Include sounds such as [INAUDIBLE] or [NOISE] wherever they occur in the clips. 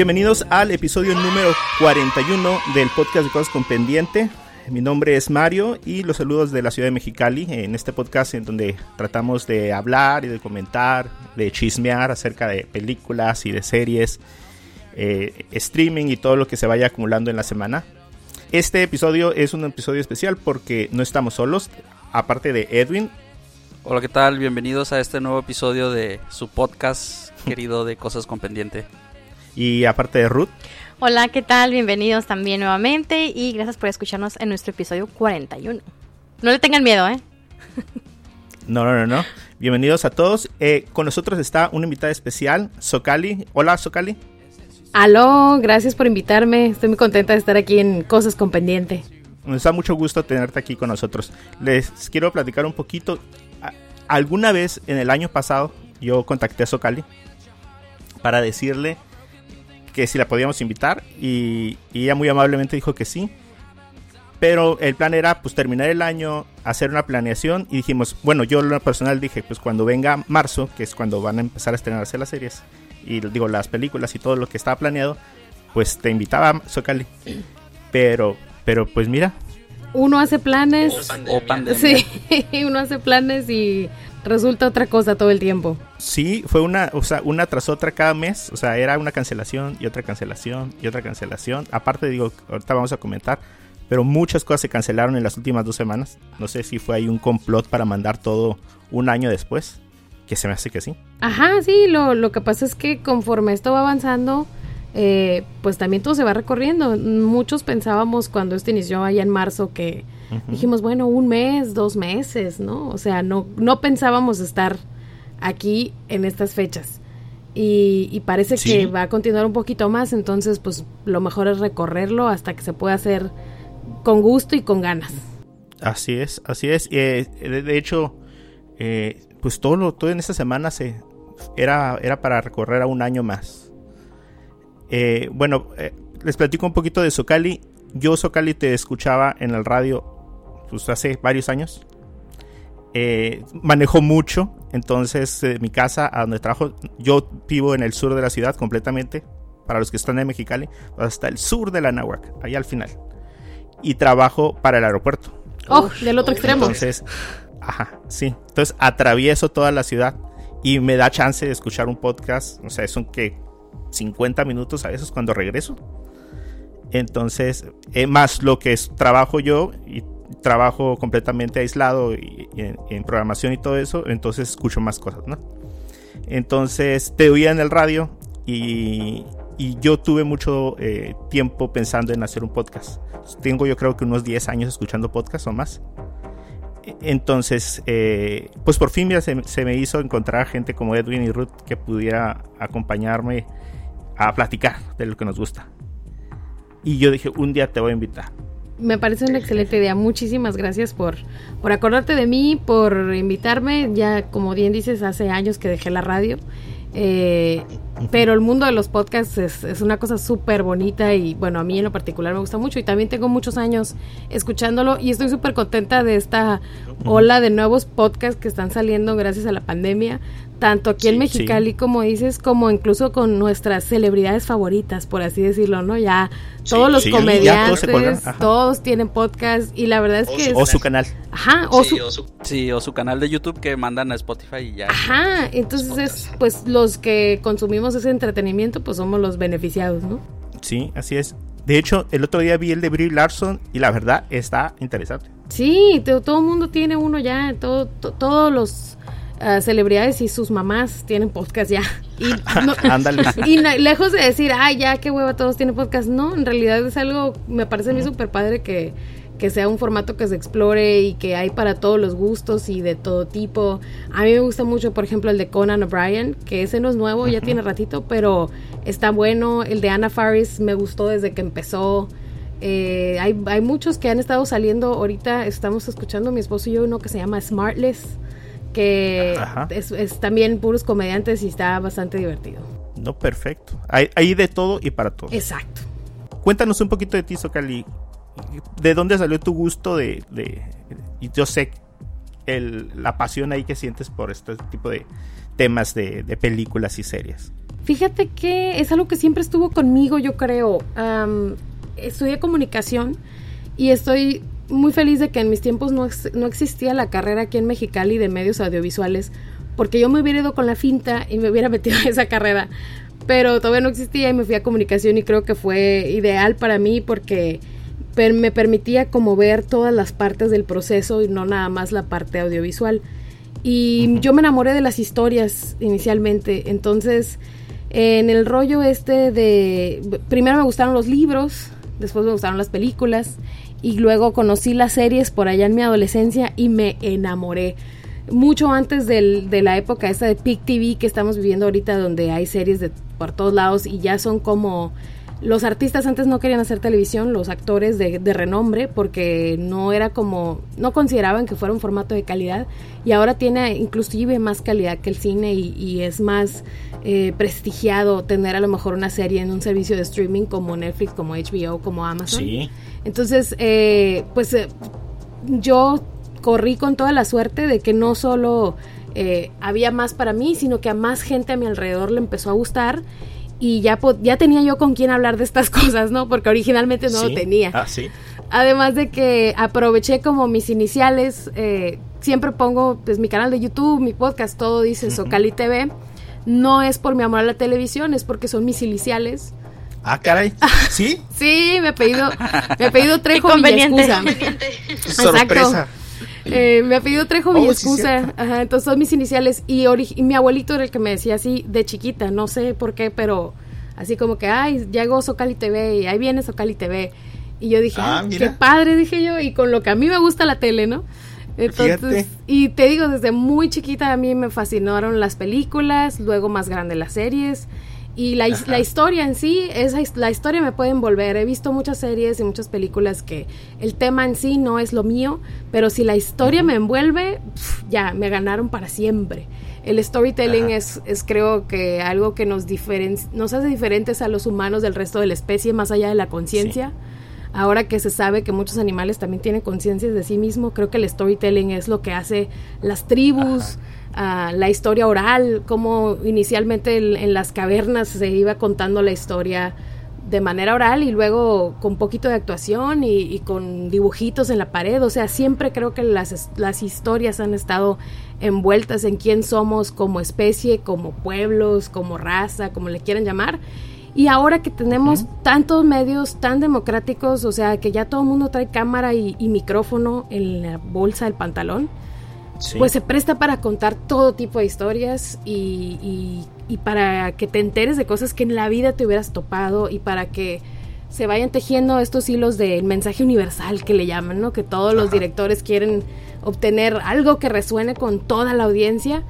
Bienvenidos al episodio número 41 del podcast de Cosas con Pendiente. Mi nombre es Mario y los saludos de la ciudad de Mexicali en este podcast en donde tratamos de hablar y de comentar, de chismear acerca de películas y de series, eh, streaming y todo lo que se vaya acumulando en la semana. Este episodio es un episodio especial porque no estamos solos, aparte de Edwin. Hola, ¿qué tal? Bienvenidos a este nuevo episodio de su podcast [LAUGHS] querido de Cosas con Pendiente. Y aparte de Ruth. Hola, ¿qué tal? Bienvenidos también nuevamente y gracias por escucharnos en nuestro episodio 41. No le tengan miedo, ¿eh? [LAUGHS] No, no, no, no. Bienvenidos a todos. Eh, con nosotros está una invitada especial, Socali. Hola, Socali. Aló, gracias por invitarme. Estoy muy contenta de estar aquí en Cosas con Pendiente. Nos da mucho gusto tenerte aquí con nosotros. Les quiero platicar un poquito. Alguna vez en el año pasado yo contacté a Socali para decirle que si la podíamos invitar y, ella muy amablemente dijo que sí. Pero el plan era pues terminar el año, hacer una planeación y dijimos, bueno, yo lo personal dije, pues cuando venga marzo, que es cuando van a empezar a estrenarse las series y digo las películas y todo lo que estaba planeado, pues te invitaba Socali. Pero pero pues mira, uno hace planes o pandemia. Sí, [LAUGHS] uno hace planes y resulta otra cosa todo el tiempo. Sí, fue una, o sea, una tras otra cada mes, o sea, era una cancelación y otra cancelación y otra cancelación. Aparte, digo, ahorita vamos a comentar, pero muchas cosas se cancelaron en las últimas dos semanas. No sé si fue ahí un complot para mandar todo un año después, que se me hace que sí. Ajá, sí, lo, lo que pasa es que conforme esto va avanzando, eh, pues también todo se va recorriendo. Muchos pensábamos cuando esto inició allá en marzo que dijimos, bueno, un mes, dos meses, ¿no? O sea, no, no pensábamos estar aquí en estas fechas. Y, parece que va a continuar un poquito más, entonces pues lo mejor es recorrerlo hasta que se pueda hacer con gusto y con ganas. Así es, así es. Eh, de, hecho, eh, pues todo, lo, todo en esta semana se, era, era para recorrer a un año más. Eh, bueno, les platico un poquito de Socali. Yo Socali te escuchaba en el radio pues hace varios años. Eh, manejo mucho, entonces eh, mi casa a donde trabajo, yo vivo en el sur de la ciudad completamente, para los que están en Mexicali, hasta el sur de la Nahuac, ahí al final. Y trabajo para el aeropuerto. Oh, del otro extremo. Entonces, ajá, sí. Entonces atravieso toda la ciudad y me da chance de escuchar un podcast, o sea, son que 50 minutos a veces cuando regreso. Entonces, eh, más lo que es trabajo yo y trabajo completamente aislado y, en, programación y todo eso, entonces escucho más cosas, ¿no? Entonces te oía en el radio y, yo tuve mucho eh, tiempo pensando en hacer un podcast. Tengo yo creo que unos 10 años escuchando podcast o más. Entonces, eh, pues por fin se, se, me hizo encontrar gente como Edwin y Ruth que pudiera acompañarme a platicar de lo que nos gusta. Y yo dije, un día te voy a invitar me parece una excelente idea. Muchísimas gracias por, por acordarte de mí, por invitarme. Ya, como bien dices, hace años que dejé la radio. Eh, pero el mundo de los podcasts es, es una cosa súper bonita y bueno, a mí en lo particular me gusta mucho y también tengo muchos años escuchándolo y estoy súper contenta de esta ola de nuevos podcasts que están saliendo gracias a la pandemia tanto aquí en Mexicali, como dices, como incluso con nuestras celebridades favoritas, por así decirlo, ¿no? Ya todos los comediantes, todos, tienen podcast y la verdad es que... O su canal. Ajá, o, su, sí, o su canal de YouTube que mandan a Spotify y ya. Ajá, entonces es, pues los que consumimos ese entretenimiento, pues somos los beneficiados, ¿no? Sí, así es. De hecho, el otro día vi el de Brie Larson y la verdad está interesante. Sí, todo el mundo tiene uno ya, todo, todos los celebridades y sus mamás tienen podcast ya. Y, [LAUGHS] y lejos de decir, ay, ya, qué hueva, todos tienen podcast. No, en realidad es algo, me parece a mí súper padre que, que sea un formato que se explore y que hay para todos los gustos y de todo tipo. A mí me gusta mucho, por ejemplo, el de Conan O'Brien, que ese no es nuevo, ya tiene ratito, pero está bueno. El de Anna Faris me gustó desde que empezó. Eh, hay, hay muchos que han estado saliendo ahorita, estamos escuchando mi esposo y yo uno que se llama Smartless que es, también puros comediantes y está bastante divertido. No, perfecto. Hay, de todo y para todo. Exacto. Cuéntanos un poquito de ti, Socali. ¿De dónde salió tu gusto de... y yo sé el, la pasión ahí que sientes por este tipo de temas de, películas y series. Fíjate que es algo que siempre estuvo conmigo, yo creo. estudié comunicación y estoy muy feliz de que en mis tiempos no, no existía la carrera aquí en Mexicali de medios audiovisuales, porque yo me hubiera ido con la finta y me hubiera [LAUGHS] metido en esa carrera. Pero todavía no existía y me fui a comunicación y creo que fue ideal para mí porque me permitía como ver todas las partes del proceso y no nada más la parte audiovisual. Y yo me enamoré de las historias inicialmente, entonces en el rollo este de... Primero me gustaron los libros, después me gustaron las películas y luego conocí las series por allá en mi adolescencia y me enamoré. Mucho antes del, de la época esta de Pic TV que estamos viviendo ahorita donde hay series de por todos lados y ya son como los artistas antes no querían hacer televisión, los actores de, renombre, porque no era como, no consideraban que fuera un formato de calidad y ahora tiene inclusive más calidad que el cine y, es más eh, prestigiado tener a lo mejor una serie en un servicio de streaming como Netflix, como HBO, como Amazon. Sí. Entonces, eh, pues eh, yo corrí con toda la suerte de que no solo había más para mí, sino que a más gente a mi alrededor le empezó a gustar y ya, ya tenía yo con quién hablar de estas [LAUGHS] cosas, ¿no? Porque originalmente no lo tenía. Ah, sí. Además de que aproveché como mis iniciales, eh, siempre pongo pues mi canal de YouTube, mi podcast, todo dice Socali TV. No es por mi amor a la televisión, es porque son mis iniciales. Ah, caray. [LAUGHS] ¿Sí? sí, me he pedido, me he pedido [LAUGHS] Trejo Villescusa. Sorpresa. Eh, me ha pedido Trejo oh, excusa. Ajá, entonces son mis iniciales. Y, mi abuelito era el que me decía así de chiquita, no sé por qué, pero así como que, ay, llegó Socali TV y ahí viene Socali TV. Y yo dije, ah, qué padre, dije yo, y con lo que a mí me gusta la tele, ¿no? Entonces, y te digo, desde muy chiquita a mí me fascinaron las películas, luego más grande las series. Y la, la, historia en sí, esa, la historia me puede envolver. He visto muchas series y muchas películas que el tema en sí no es lo mío, pero si la historia me envuelve, ya, me ganaron para siempre. El storytelling es, es, creo que algo que nos, nos hace diferentes a los humanos del resto de la especie, más allá de la conciencia. Ahora que se sabe que muchos animales también tienen conciencia de sí mismos, creo que el storytelling es lo que hace las tribus la historia oral, como inicialmente en, las cavernas se iba contando la historia de manera oral y luego con poquito de actuación y, con dibujitos en la pared. O sea, siempre creo que las, las historias han estado envueltas en quién somos como especie, como pueblos, como raza, como le quieran llamar. Y ahora que tenemos tantos medios tan democráticos, o sea, que ya todo el mundo trae cámara y micrófono en la bolsa del pantalón, pues se presta para contar todo tipo de historias y, para que te enteres de cosas que en la vida te hubieras topado y para que se vayan tejiendo estos hilos del mensaje universal que le llaman, ¿no? Que todos los directores quieren obtener algo que resuene con toda la audiencia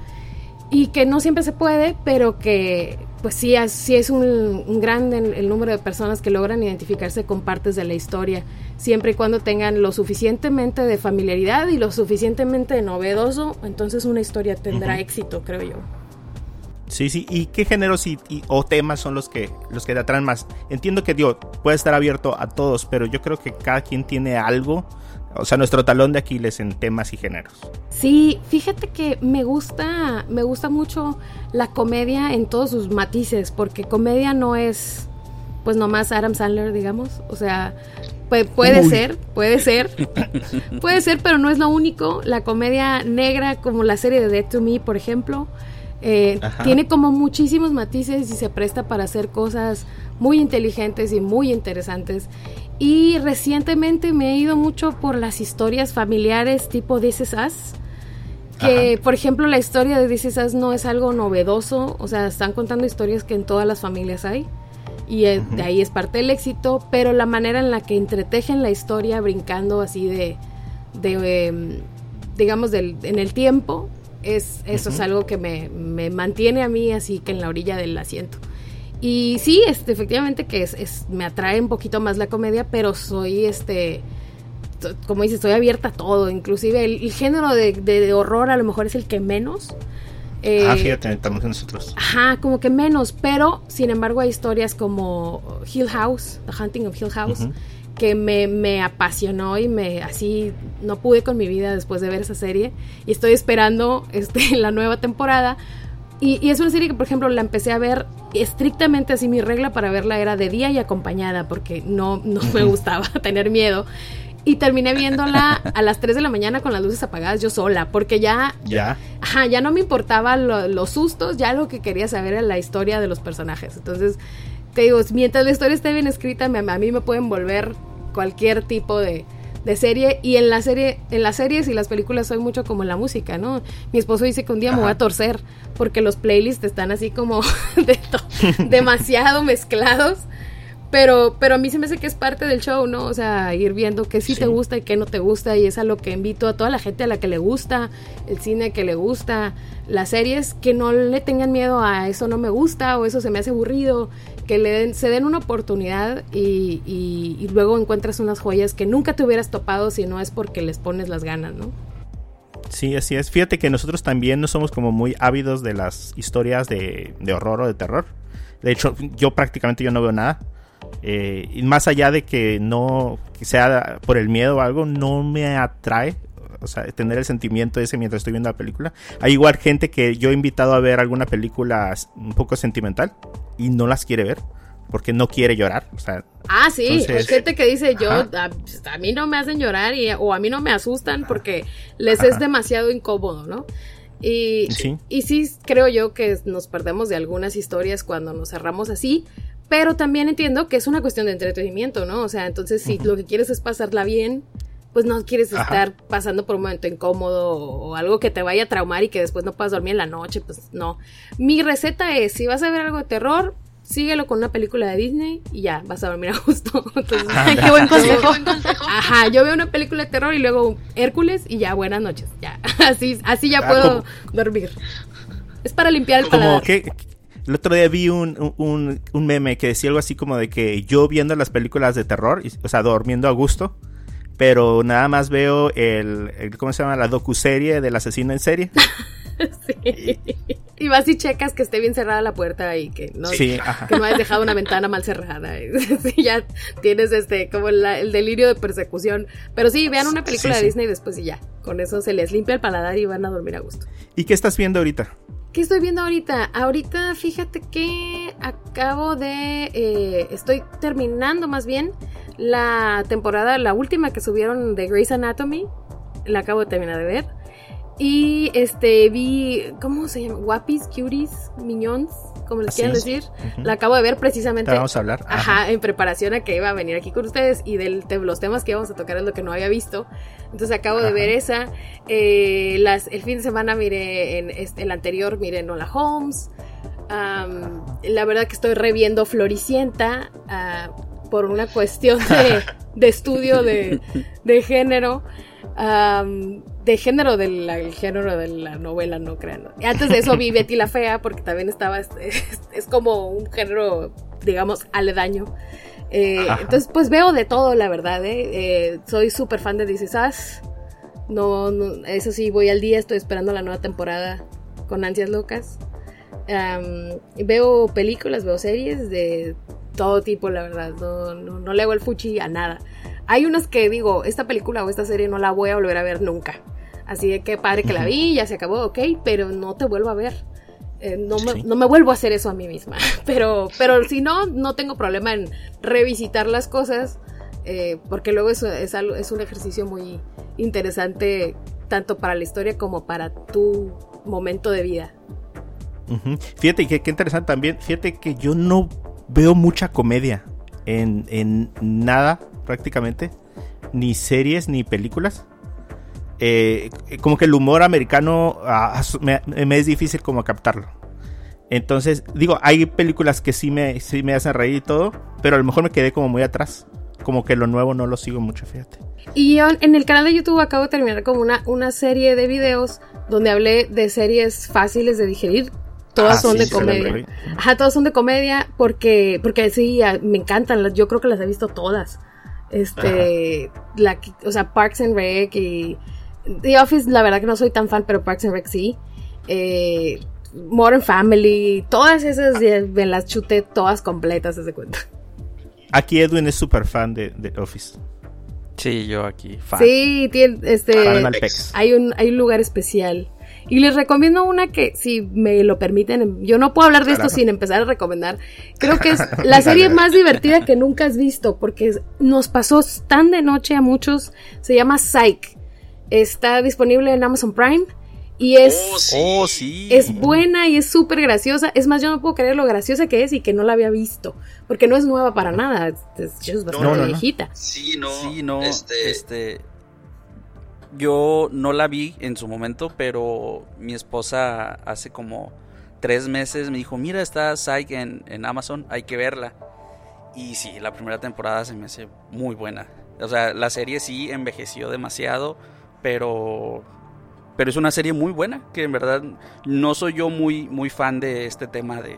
y que no siempre se puede, pero que pues sí, sí es un, un gran el, número de personas que logran identificarse con partes de la historia, siempre y cuando tengan lo suficientemente de familiaridad y lo suficientemente novedoso, entonces una historia tendrá éxito, creo yo. Sí, sí, ¿y qué géneros y, o temas son los que los que te atraen más? Entiendo que Dios puede estar abierto a todos, pero yo creo que cada quien tiene algo o sea, nuestro talón de Aquiles en temas y géneros. Sí, fíjate que me gusta, me gusta mucho la comedia en todos sus matices, porque comedia no es, pues nomás Adam Sandler, digamos. O sea, puede, ser, puede ser, [LAUGHS] puede ser, pero no es lo único. La comedia negra, como la serie de Dead to Me, por ejemplo, eh, tiene como muchísimos matices y se presta para hacer cosas muy inteligentes y muy interesantes. Y recientemente me he ido mucho por las historias familiares tipo This Is Us. Que, por ejemplo, la historia de This Is Us no es algo novedoso. O sea, están contando historias que en todas las familias hay. Y eh, de ahí es parte del éxito. Pero la manera en la que entretejen la historia, brincando así de. de em, digamos, del, en el tiempo, es, eso es algo que me, me mantiene a mí así que en la orilla del asiento. Y sí, este, efectivamente que es, me atrae un poquito más la comedia, pero soy, este, como dices, estoy abierta a todo, inclusive el, género de, horror a lo mejor es el que menos. Eh, ah, fíjate, estamos nosotros. Ajá, como que menos, pero sin embargo hay historias como Hill House, The Hunting of Hill House, que me, me, apasionó y me así no pude con mi vida después de ver esa serie y estoy esperando este, [LAUGHS] la nueva temporada Y, es una serie que, por ejemplo, la empecé a ver estrictamente así. Mi regla para verla era de día y acompañada, porque no, no me gustaba [LAUGHS] tener miedo. Y terminé viéndola a las 3 de la mañana con las luces apagadas yo sola, porque ya... Ya. Ajá, ya no me importaban los sustos, ya lo que quería saber era la historia de los personajes. Entonces, te digo, mientras la historia esté bien escrita, a mí me pueden volver cualquier tipo de, de serie y en la serie en las series y las películas soy mucho como en la música no mi esposo dice que un día me voy a torcer porque los playlists están así como [LAUGHS] demasiado mezclados pero, pero a mí se me hace que es parte del show, ¿no? O sea, ir viendo qué sí, te gusta y qué no te gusta. Y es a lo que invito a toda la gente a la que le gusta, el cine que le gusta, las series, que no le tengan miedo a eso no me gusta o eso se me hace aburrido. Que le den, se den una oportunidad y, y, luego encuentras unas joyas que nunca te hubieras topado si no es porque les pones las ganas, ¿no? Sí, así es. Fíjate que nosotros también no somos como muy ávidos de las historias de, de horror o de terror. De hecho, yo prácticamente yo no veo nada. Eh, y más allá de que no sea por el miedo o algo, no me atrae. O sea, tener el sentimiento ese mientras estoy viendo la película. Hay igual gente que yo he invitado a ver alguna película un poco sentimental y no las quiere ver porque no quiere llorar. O sea, ah, sí, hay gente que dice yo, a, mí no me hacen llorar y, o a mí no me asustan porque les es demasiado incómodo, ¿no? Y y sí creo yo que nos perdemos de algunas historias cuando nos cerramos así, pero también entiendo que es una cuestión de entretenimiento, ¿no? O sea, entonces si lo que quieres es pasarla bien, pues no quieres estar pasando por un momento incómodo o algo que te vaya a traumar y que después no puedas dormir en la noche, pues no. Mi receta es, si vas a ver algo de terror, síguelo con una película de Disney y ya, vas a dormir a gusto. [LAUGHS] Entonces, qué buen consejo. Ajá, yo veo una película de terror y luego Hércules y ya, buenas noches. Ya, [LAUGHS] así, así ya ah, puedo dormir. Es para limpiar el paladar. El otro día vi un, un, meme que decía algo así como de que yo viendo las películas de terror, o sea, durmiendo a gusto, pero nada más veo el, ¿cómo se llama? La docuserie del asesino en serie. [LAUGHS] sí. Y vas y checas que esté bien cerrada la puerta y que no, que no hayas dejado una ventana mal cerrada. [LAUGHS] sí, ya tienes este, como el delirio de persecución. Pero sí, vean una película de Disney después y ya. Con eso se les limpia el paladar y van a dormir a gusto. ¿Y qué estás viendo ahorita? ¿Qué estoy viendo ahorita? Ahorita fíjate que acabo de... Eh, estoy terminando más bien la temporada, la última que subieron de Grey's Anatomy. La acabo de terminar de ver. Y este vi, ¿cómo se llama? Guapis, cuties, miñons, como les quieran decir. La acabo de ver precisamente. vamos a hablar. Ajá, en preparación a que iba a venir aquí con ustedes y de los temas que íbamos a tocar es lo que no había visto. Entonces acabo de ver esa. Eh, las, el fin de semana miré en este, el anterior, miré Nola Holmes. la verdad que estoy reviendo Floricienta ah, por una cuestión de, [LAUGHS] estudio de, de género de género del género de la novela, no crean. Antes de eso vi Betty la Fea, porque también estaba, es, como un género, digamos, aledaño. Eh, entonces, pues veo de todo, la verdad. ¿eh? eh soy súper fan de Is No, no, eso sí, voy al día, estoy esperando la nueva temporada con ansias locas. veo películas, veo series de todo tipo, la verdad. No, no, no le hago el fuchi a nada. Hay unas que digo, esta película o esta serie no la voy a volver a ver nunca. Así de que padre que la vi, ya se acabó, ok, pero no te vuelvo a ver. Eh, no, me, no, me, vuelvo a hacer eso a mí misma. [LAUGHS] Pero, pero si no, no tengo problema en revisitar las cosas, eh, porque luego es, es, es un ejercicio muy interesante, tanto para la historia como para tu momento de vida. Fíjate que qué interesante también, fíjate que yo no veo mucha comedia en, en nada prácticamente, ni series ni películas. Eh, como que el humor americano ah, me, es difícil como captarlo. Entonces, digo, hay películas que sí me, sí me hacen reír y todo, pero a lo mejor me quedé como muy atrás. Como que lo nuevo no lo sigo mucho, fíjate. Y yo en el canal de YouTube acabo de terminar como una, una serie de videos donde hablé de series fáciles de digerir. Todas ah, son de comedia. Ajá, todas son de comedia porque, porque sí, me encantan. Yo creo que las he visto todas. Este, la, o sea, Parks and Rec y The Office, la verdad que no soy tan fan, pero Parks and Rec sí. Eh, Modern Family, todas esas me las chuté todas completas, desde cuenta. Aquí Edwin es súper fan de, The Office. Sí, yo aquí, fan. Sí, tiene, este, hay un, hay un lugar especial. Y les recomiendo una que, si me lo permiten, yo no puedo hablar de esto sin empezar a recomendar. Creo que es [LAUGHS] la serie más divertida que nunca has visto, porque nos pasó tan de noche a muchos. Se llama Psych. Está disponible en Amazon Prime. Y es, oh, sí. es buena y es súper graciosa. Es más, yo no puedo creer lo graciosa que es y que no la había visto. Porque no es nueva para nada. Es, bastante viejita. Sí, no. Sí, no. Este... este... Yo no la vi en su momento, pero mi esposa hace como tres meses me dijo, mira, está Psych en, en Amazon, hay que verla. Y sí, la primera temporada se me hace muy buena. O sea, la serie sí envejeció demasiado, pero pero es una serie muy buena, que en verdad no soy yo muy, muy fan de este tema de,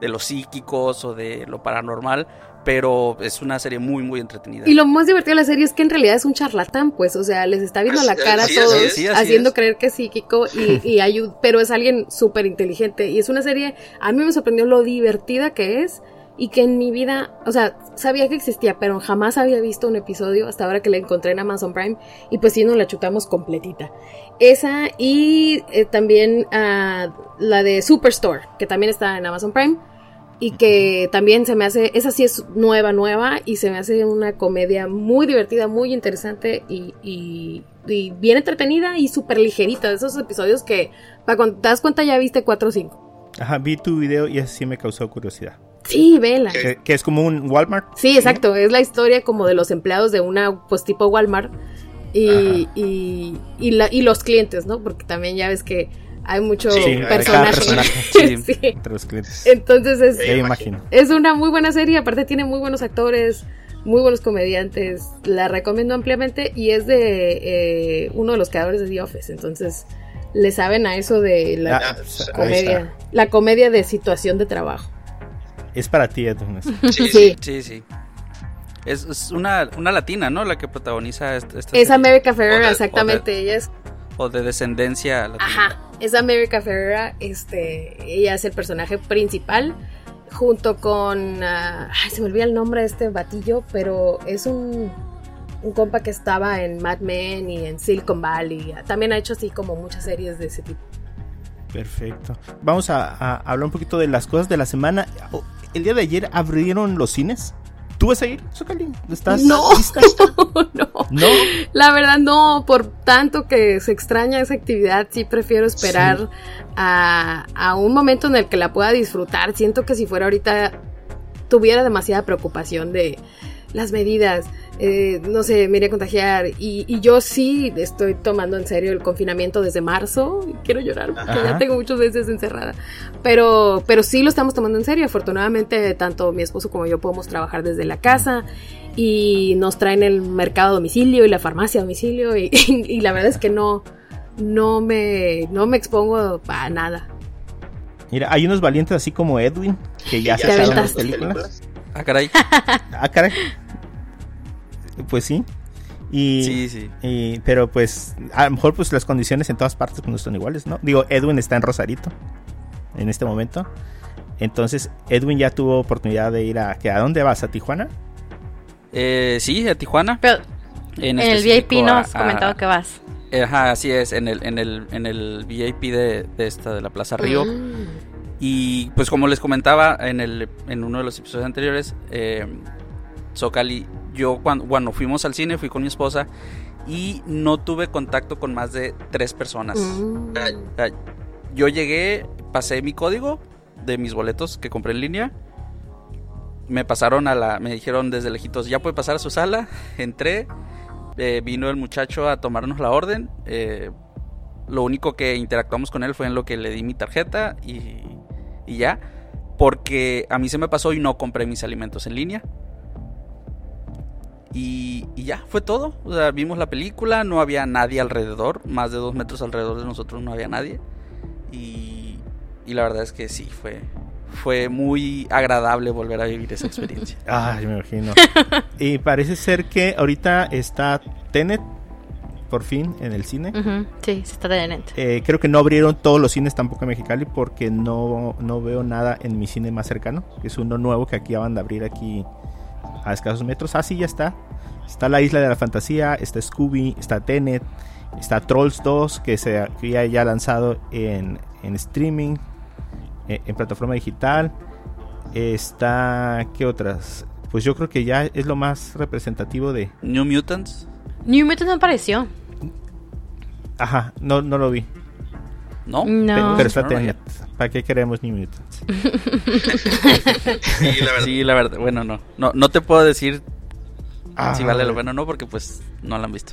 de los psíquicos o de lo paranormal, pero es una serie muy, muy entretenida. Y lo más divertido de la serie es que en realidad es un charlatán, pues, o sea, les está viendo la cara a todos, haciendo creer que es psíquico, y, y ayuda, pero es alguien súper inteligente. Y es una serie, a mí me sorprendió lo divertida que es, y que en mi vida, o sea, sabía que existía, pero jamás había visto un episodio hasta ahora que la encontré en Amazon Prime y pues sí nos la chutamos completita. Esa y eh, también uh, la de Superstore, que también está en Amazon Prime y que también se me hace, esa sí es nueva, nueva y se me hace una comedia muy divertida, muy interesante y, y, bien entretenida y súper ligerita, de esos episodios que para cuando te das cuenta ya viste 4 o 5. Ajá, vi tu video y así me causó curiosidad. Sí, vela. Que, es como un Walmart. Sí, exacto. Es la historia como de los empleados de una, pues tipo Walmart. Y, y, y, la, y los clientes, ¿no? Porque también ya ves que hay mucho personaje. [LAUGHS] sí. Entre los clientes. Entonces es, imagino. es una muy buena serie. Aparte tiene muy buenos actores, muy buenos comediantes. La recomiendo ampliamente y es de eh, uno de los creadores de The Office. Entonces le saben a eso de la ah, comedia. La comedia de situación de trabajo. Es para ti, Edwin. Sí, sí. sí, Es, una, latina, ¿no? La que protagoniza esta, Es America Ferrera, exactamente. ella es. O de descendencia latina. Ajá. Es America Ferrera. Este, ella es el personaje principal. Junto con. Ah, ay, se me olvida el nombre de este batillo, pero es un. Un compa que estaba en Mad Men y en Silicon Valley. También ha hecho así como muchas series de ese tipo. Perfecto. Vamos a, hablar un poquito de las cosas de la semana. El día de ayer abrieron los cines. ¿Tú vas a ir, ¿Estás no, [LAUGHS] no, no. La verdad no, por tanto que se extraña esa actividad, sí prefiero esperar a, a, un momento en el que la pueda disfrutar. Siento que si fuera ahorita tuviera demasiada preocupación de las medidas, eh, no sé, me iría a contagiar. Y, yo sí estoy tomando en serio el confinamiento desde marzo. Quiero llorar porque ya tengo muchos meses encerrada. Pero, pero sí lo estamos tomando en serio. Afortunadamente, tanto mi esposo como yo podemos trabajar desde la casa y nos traen el mercado a domicilio y la farmacia a domicilio. Y, [LAUGHS] la verdad es que no, no, me, no me expongo a nada. Mira, hay unos valientes así como Edwin que ya se las películas. Ah, caray. [LAUGHS] ah, caray. Pues sí. Y, sí, sí. pero pues a lo mejor pues las condiciones en todas partes pues, no son iguales, ¿no? Digo, Edwin está en Rosarito en este momento. Entonces, Edwin ya tuvo oportunidad de ir a... ¿A dónde vas? ¿A Tijuana? Eh, sí, a Tijuana. Pero en, el VIP no has comentado que vas. Ajá, así es, en el, en el, en el VIP de, esta, de la Plaza Río. Mm. Y pues como les comentaba en, el, en uno de los episodios anteriores, eh, Zocali yo cuando, fuimos al cine, fui con mi esposa y no tuve contacto con más de tres personas. Mm. Yo llegué, pasé mi código de mis boletos que compré en línea. Me pasaron a la, me dijeron desde lejitos, ya puede pasar a su sala. [LAUGHS] Entré, eh, vino el muchacho a tomarnos la orden. Eh, lo único que interactuamos con él fue en lo que le di mi tarjeta y, y ya. Porque a mí se me pasó y no compré mis alimentos en línea. Y, ya, fue todo. O sea, vimos la película, no había nadie alrededor, más de dos metros alrededor de nosotros no había nadie. Y, la verdad es que sí, fue, fue muy agradable volver a vivir esa experiencia. [LAUGHS] Ay, me imagino. y parece ser que ahorita está Tenet por fin en el cine. Sí, Sí, está Tenet. Eh, creo que no abrieron todos los cines tampoco en Mexicali porque no, no veo nada en mi cine más cercano. Es uno nuevo que aquí van a abrir aquí a escasos metros. Ah, sí, ya está. Está la isla de la fantasía, está Scooby, está Tenet Está Trolls 2 que se había ya lanzado en, streaming, en, en, plataforma digital. Está, ¿qué otras? Pues yo creo que ya es lo más representativo de... New Mutants. New Mutants me apareció. Ajá, no, no lo vi. ¿No? No. Pero está ¿Para qué queremos New Mutants? [LAUGHS] sí, la verdad. Bueno, no. No, no te puedo decir si vale lo bueno o no, porque pues no la han visto.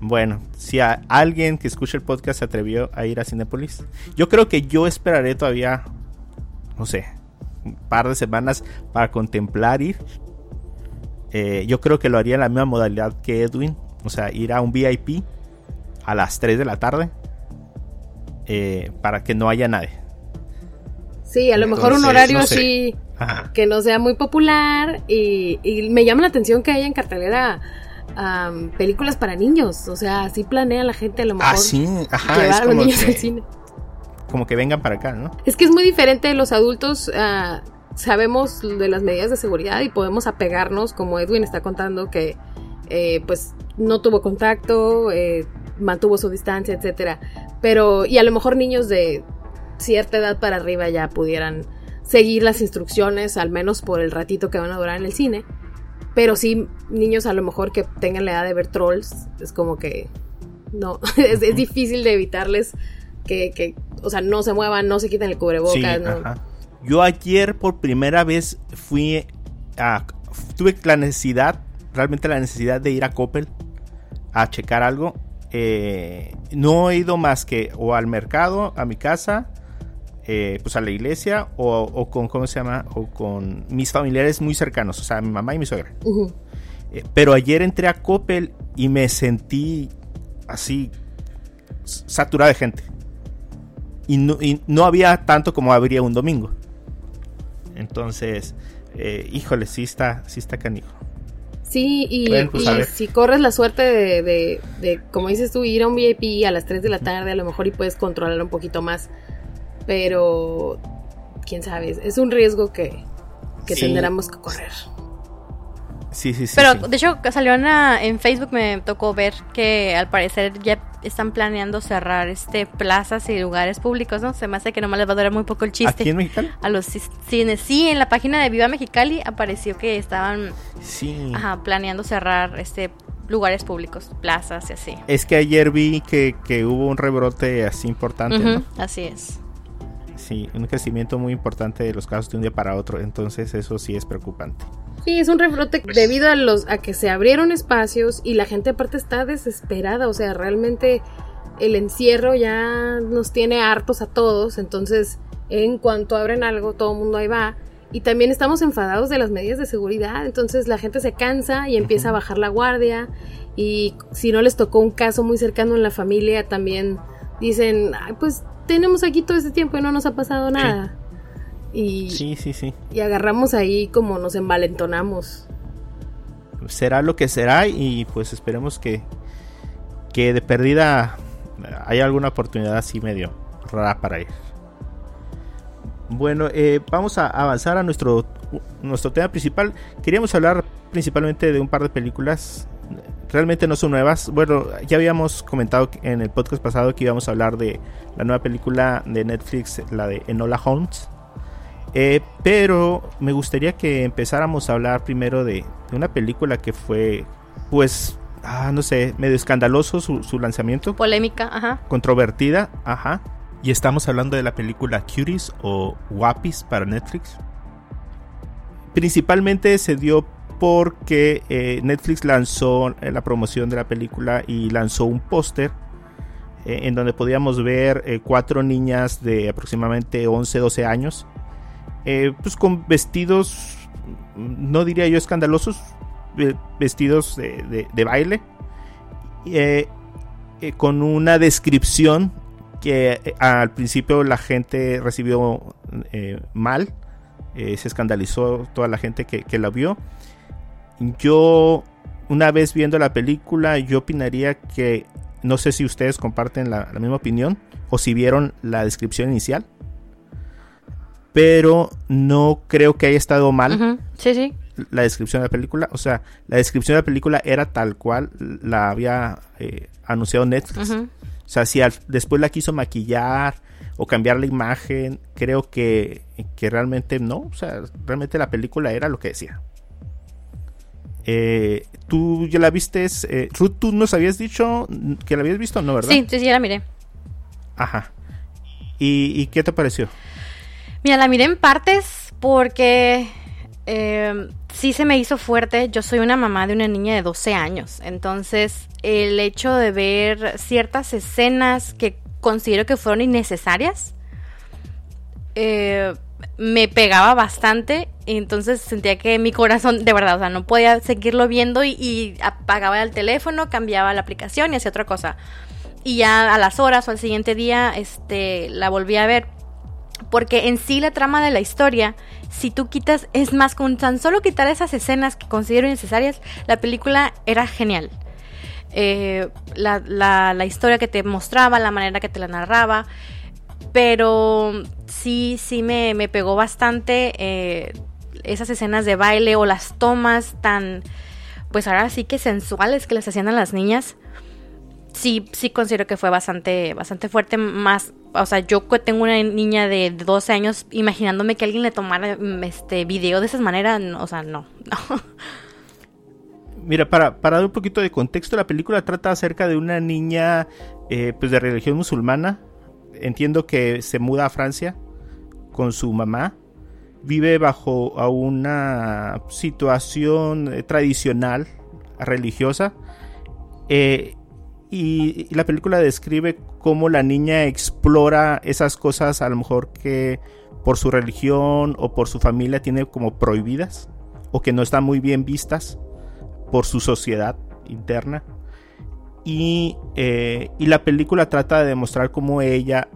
Bueno, si a alguien que escucha el podcast se atrevió a ir a Cinepolis, yo creo que yo esperaré todavía, no sé, un par de semanas para contemplar ir. Eh, yo creo que lo haría en la misma modalidad que Edwin, o sea, ir a un VIP a las 3 de la tarde eh, para que no haya nadie. Sí, a lo mejor un horario así que no sea muy popular y, me llama la atención que haya en cartelera películas para niños, o sea, así planea la gente a lo mejor ah, llevar a los niños al cine. Como que vengan para acá, ¿no? Es que es muy diferente los adultos. Ah, sabemos de las medidas de seguridad y podemos apegarnos, como Edwin está contando, que eh, pues no tuvo contacto, eh, mantuvo su distancia, etcétera. Pero, y a lo mejor niños de cierta edad para arriba ya pudieran seguir las instrucciones, al menos por el ratito que van a durar en el cine. Pero sí, niños a lo mejor que tengan la edad de ver trolls, es como que no, [LAUGHS] es, difícil de evitarles que, que, o sea, no se muevan, no se quiten el cubrebocas. Yo ayer por primera vez fui a, tuve la necesidad, realmente la necesidad de ir a Coppel a checar algo eh, no he ido más que o al mercado, a mi casa, eh, pues a la iglesia o, con, ¿cómo se llama? O con mis familiares muy cercanos, o sea, mi mamá y mi suegra. Eh, pero ayer entré a Coppel y me sentí así saturada de gente. Y no, y no había tanto como habría un domingo. Entonces, híjole, sí está, sí está canijo. Sí, y, pues, si corres la suerte de, de, como dices tú, ir a un VIP a las 3 de la tarde, a lo mejor y puedes controlar un poquito más. Pero, quién sabe, es un riesgo que, que tendremos que correr. Sí, sí, sí. Pero de hecho salió en Facebook, me tocó ver que al parecer ya están planeando cerrar este plazas y lugares públicos, ¿no? Se me hace que nomás les va a durar muy poco el chiste. ¿Aquí en Mexicali? A los cines. Sí, en la página de Viva Mexicali apareció que estaban sí. planeando cerrar este lugares públicos, plazas y así. Es que ayer vi que, hubo un rebrote así importante, ¿no? Así es. Sí, un crecimiento muy importante de los casos de un día para otro, entonces eso sí es preocupante. Sí, es un rebrote pues debido a los a que se abrieron espacios y la gente aparte está desesperada, o sea, realmente el encierro ya nos tiene hartos a todos, entonces en cuanto abren algo todo el mundo ahí va y también estamos enfadados de las medidas de seguridad, entonces la gente se cansa y empieza a bajar la guardia y si no les tocó un caso muy cercano en la familia también dicen, Ay, pues tenemos aquí todo este tiempo y no nos ha pasado nada. Y, sí, sí, sí. Y agarramos ahí como nos envalentonamos. Será lo que será y pues esperemos que, que de perdida haya alguna oportunidad así medio rara para ir. Bueno, eh, vamos a avanzar a nuestro, nuestro tema principal. Queríamos hablar principalmente de un par de películas. Realmente no son nuevas. Bueno, ya habíamos comentado en el podcast pasado que íbamos a hablar de la nueva película de Netflix, la de Enola Holmes. Eh, pero me gustaría que empezáramos a hablar primero de, una película que fue, pues, ah, no sé, medio escandaloso su, lanzamiento. Polémica, ajá. Controvertida, ajá. Y estamos hablando de la película Cuties o Guapis para Netflix. Principalmente se dio porque eh, Netflix lanzó la promoción de la película y lanzó un póster eh, en donde podíamos ver cuatro niñas de aproximadamente 11, 12 años eh, pues con vestidos, no diría yo escandalosos, eh, vestidos de, baile, eh, con una descripción que al principio la gente recibió mal, se escandalizó toda la gente que, la vio. Yo, una vez viendo la película, yo opinaría que, no sé si ustedes comparten la misma opinión o si vieron la descripción inicial pero no creo que haya estado mal. Sí, sí. la descripción de la película. O sea, la descripción de la película era tal cual la había eh, anunciado Netflix. O sea, si después la quiso maquillar o cambiar la imagen, creo que, que realmente no. O sea, realmente la película era lo que decía. Eh, tú ya la viste, eh, Ruth, tú nos habías dicho que la habías visto, ¿no? ¿Verdad? Sí, sí, ya la miré. Ajá. ¿Y, qué te pareció? Mira, la miré en partes porque eh, sí se me hizo fuerte. Yo soy una mamá de una niña de 12 años. Entonces, el hecho de ver ciertas escenas que considero que fueron innecesarias, eh, me pegaba bastante. Y entonces sentía que mi corazón, de verdad, o sea, no podía seguirlo viendo y, apagaba el teléfono, cambiaba la aplicación y hacía otra cosa. Y ya a las horas o al siguiente día, este, la volví a ver. Porque en sí la trama de la historia, si tú quitas, es más, con tan solo quitar esas escenas que considero innecesarias, la película era genial. Eh, la, la, historia que te mostraba, la manera que te la narraba, pero sí, sí me, me pegó bastante eh, esas escenas de baile o las tomas tan, pues ahora sí que sensuales que les hacían a las niñas. Sí, sí considero que fue bastante, bastante fuerte, más, o sea, yo tengo una niña de 12 años imaginándome que alguien le tomara mm, este video de esas maneras, o sea, no, [LAUGHS] no. Mira, para, dar un poquito de contexto, la película trata acerca de una niña eh, pues de religión musulmana. Entiendo que se muda a Francia con su mamá vive bajo una situación eh, tradicional religiosa eh, y, la película describe cómo la niña explora esas cosas a lo mejor que por su religión o por su familia tiene como prohibidas o que no están muy bien vistas por su sociedad interna. Y, eh, y la película trata de demostrar cómo ella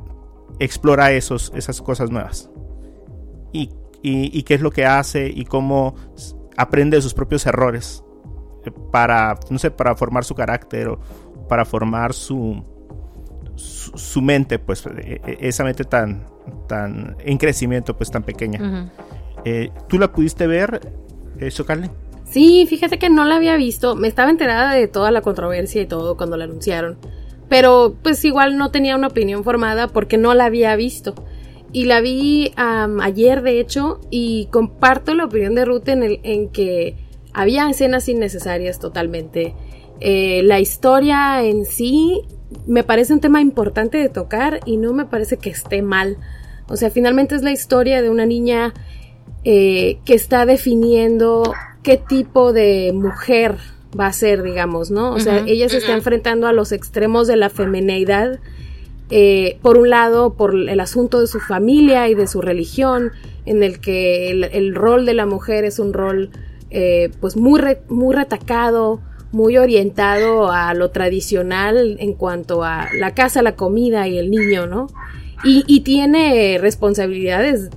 explora esos, esas cosas nuevas. Y y, qué es lo que hace y cómo aprende de sus propios errores eh, para, no sé, para formar su carácter o para formar su, su, mente, pues e, e, esa mente tan, tan en crecimiento, pues tan pequeña. Eh, ¿Tú la pudiste ver, eh, Sí, fíjate que no la había visto. Me estaba enterada de toda la controversia y todo cuando la anunciaron. Pero pues igual no tenía una opinión formada porque no la había visto y la vi ayer de hecho y comparto la opinión de Ruth en, el, en que había escenas innecesarias totalmente. Eh, la historia en sí me parece un tema importante de tocar y no me parece que esté mal. O sea, finalmente es la historia de una niña eh, que está definiendo qué tipo de mujer va a ser, digamos, ¿no? O sea, ella se está enfrentando a los extremos de la femineidad eh, por un lado, por el asunto de su familia y de su religión, en el que el, rol de la mujer es un rol eh, pues muy, muy retacado, muy orientado a lo tradicional en cuanto a la casa, la comida y el niño, ¿no? Y, tiene responsabilidades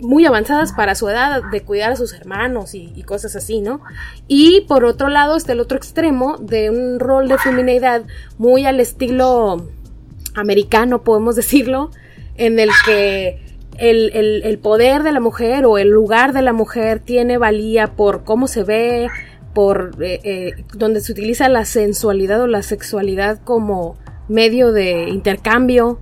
muy avanzadas para su edad de cuidar a sus hermanos y, y, cosas así, ¿no? Y por otro lado está el otro extremo de un rol de feminidad muy al estilo americano, podemos decirlo, en el que el, poder de la mujer o el lugar de la mujer tiene valía por cómo se ve, por eh, eh, donde se utiliza la sensualidad o la sexualidad como medio de intercambio,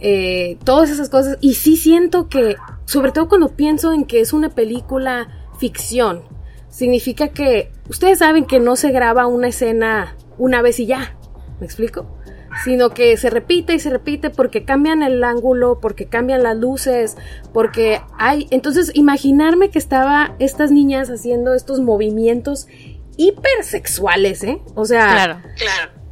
eh, todas esas cosas. Y sí siento que, sobre todo cuando pienso en que es una película ficción, significa que ustedes saben que no se graba una escena una vez y ya. ¿Me explico? sino que se repite y se repite porque cambian el ángulo, porque cambian las luces, porque hay... Entonces, imaginarme que estaba estas niñas haciendo estos movimientos hipersexuales, ¿eh? O sea... Claro, claro.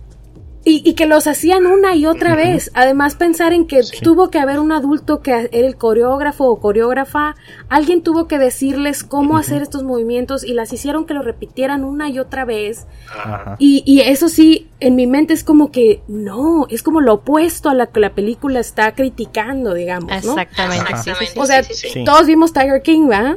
Y, que los hacían una y otra vez. Además, pensar en que tuvo que haber un adulto que era el coreógrafo o coreógrafa. Alguien tuvo que decirles cómo hacer estos movimientos y las hicieron que lo repitieran una y otra vez. Y, y, eso sí, en mi mente es como que no, es como lo opuesto a lo que la película está criticando, digamos. Exactamente. o sea, todos vimos Tiger King, ¿va?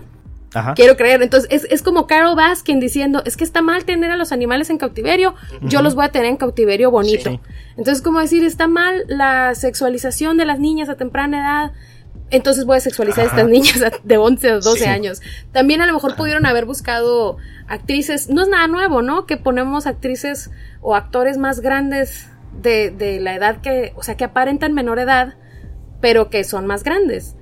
Quiero creer. Entonces, es, es, como Carol Baskin diciendo, es que está mal tener a los animales en cautiverio, yo los voy a tener en cautiverio bonito. Entonces, como decir, está mal la sexualización de las niñas a temprana edad, entonces voy a sexualizar a estas niñas de 11 o 12 años. También a lo mejor pudieron haber buscado actrices, no es nada nuevo, ¿no? Que ponemos actrices o actores más grandes de, de la edad que, o sea, que aparentan menor edad, pero que son más grandes.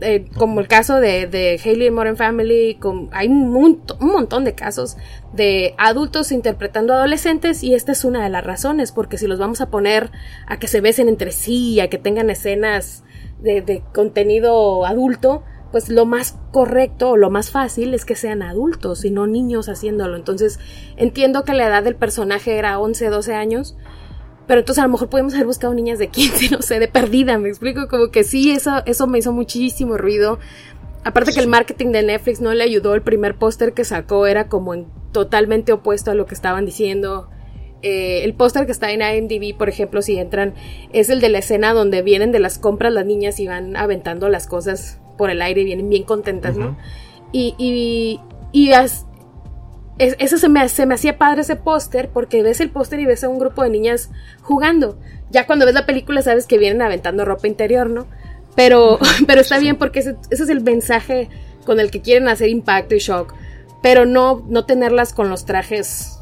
Eh, como el caso de, de Hayley Modern Family, hay un, un, montón de casos de adultos interpretando adolescentes y esta es una de las razones, porque si los vamos a poner a que se besen entre sí, a que tengan escenas de, contenido adulto, pues lo más correcto o lo más fácil es que sean adultos y no niños haciéndolo. Entonces entiendo que la edad del personaje era 11, 12 años, pero entonces a lo mejor podemos haber buscado niñas de 15, [LAUGHS] no sé, de perdida, me explico, como que sí, eso, eso me hizo muchísimo ruido. Aparte que el marketing de Netflix no le ayudó, el primer póster que sacó era como en, totalmente opuesto a lo que estaban diciendo. Eh, el póster que está en IMDb, por ejemplo, si entran, es el de la escena donde vienen de las compras las niñas y van aventando las cosas por el aire y vienen bien contentas, ¿no? Y, y, y eso se me, se me hacía padre ese póster porque ves el póster y ves a un grupo de niñas jugando. Ya cuando ves la película sabes que vienen aventando ropa interior, ¿no? Pero, [LAUGHS] pero está bien porque ese, ese, es el mensaje con el que quieren hacer impacto y shock. Pero no, no tenerlas con los trajes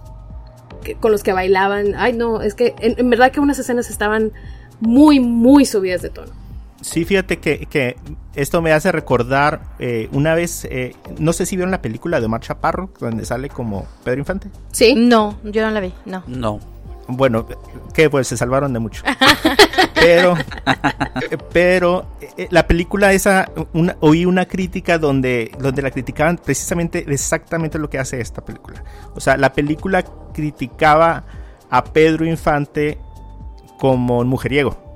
con los que bailaban. Ay, no, es que en, verdad que unas escenas estaban muy, muy subidas de tono. Sí, fíjate que, esto me hace recordar eh, una vez, eh, no sé si vieron la película de Omar Chaparro, donde sale como Pedro Infante. Sí. No, yo no la vi, no. No. Bueno, que pues se salvaron de mucho. [LAUGHS] pero, pero eh, la película esa, oí una crítica donde, donde la criticaban precisamente exactamente lo que hace esta película. O sea, la película criticaba a Pedro Infante como un mujeriego.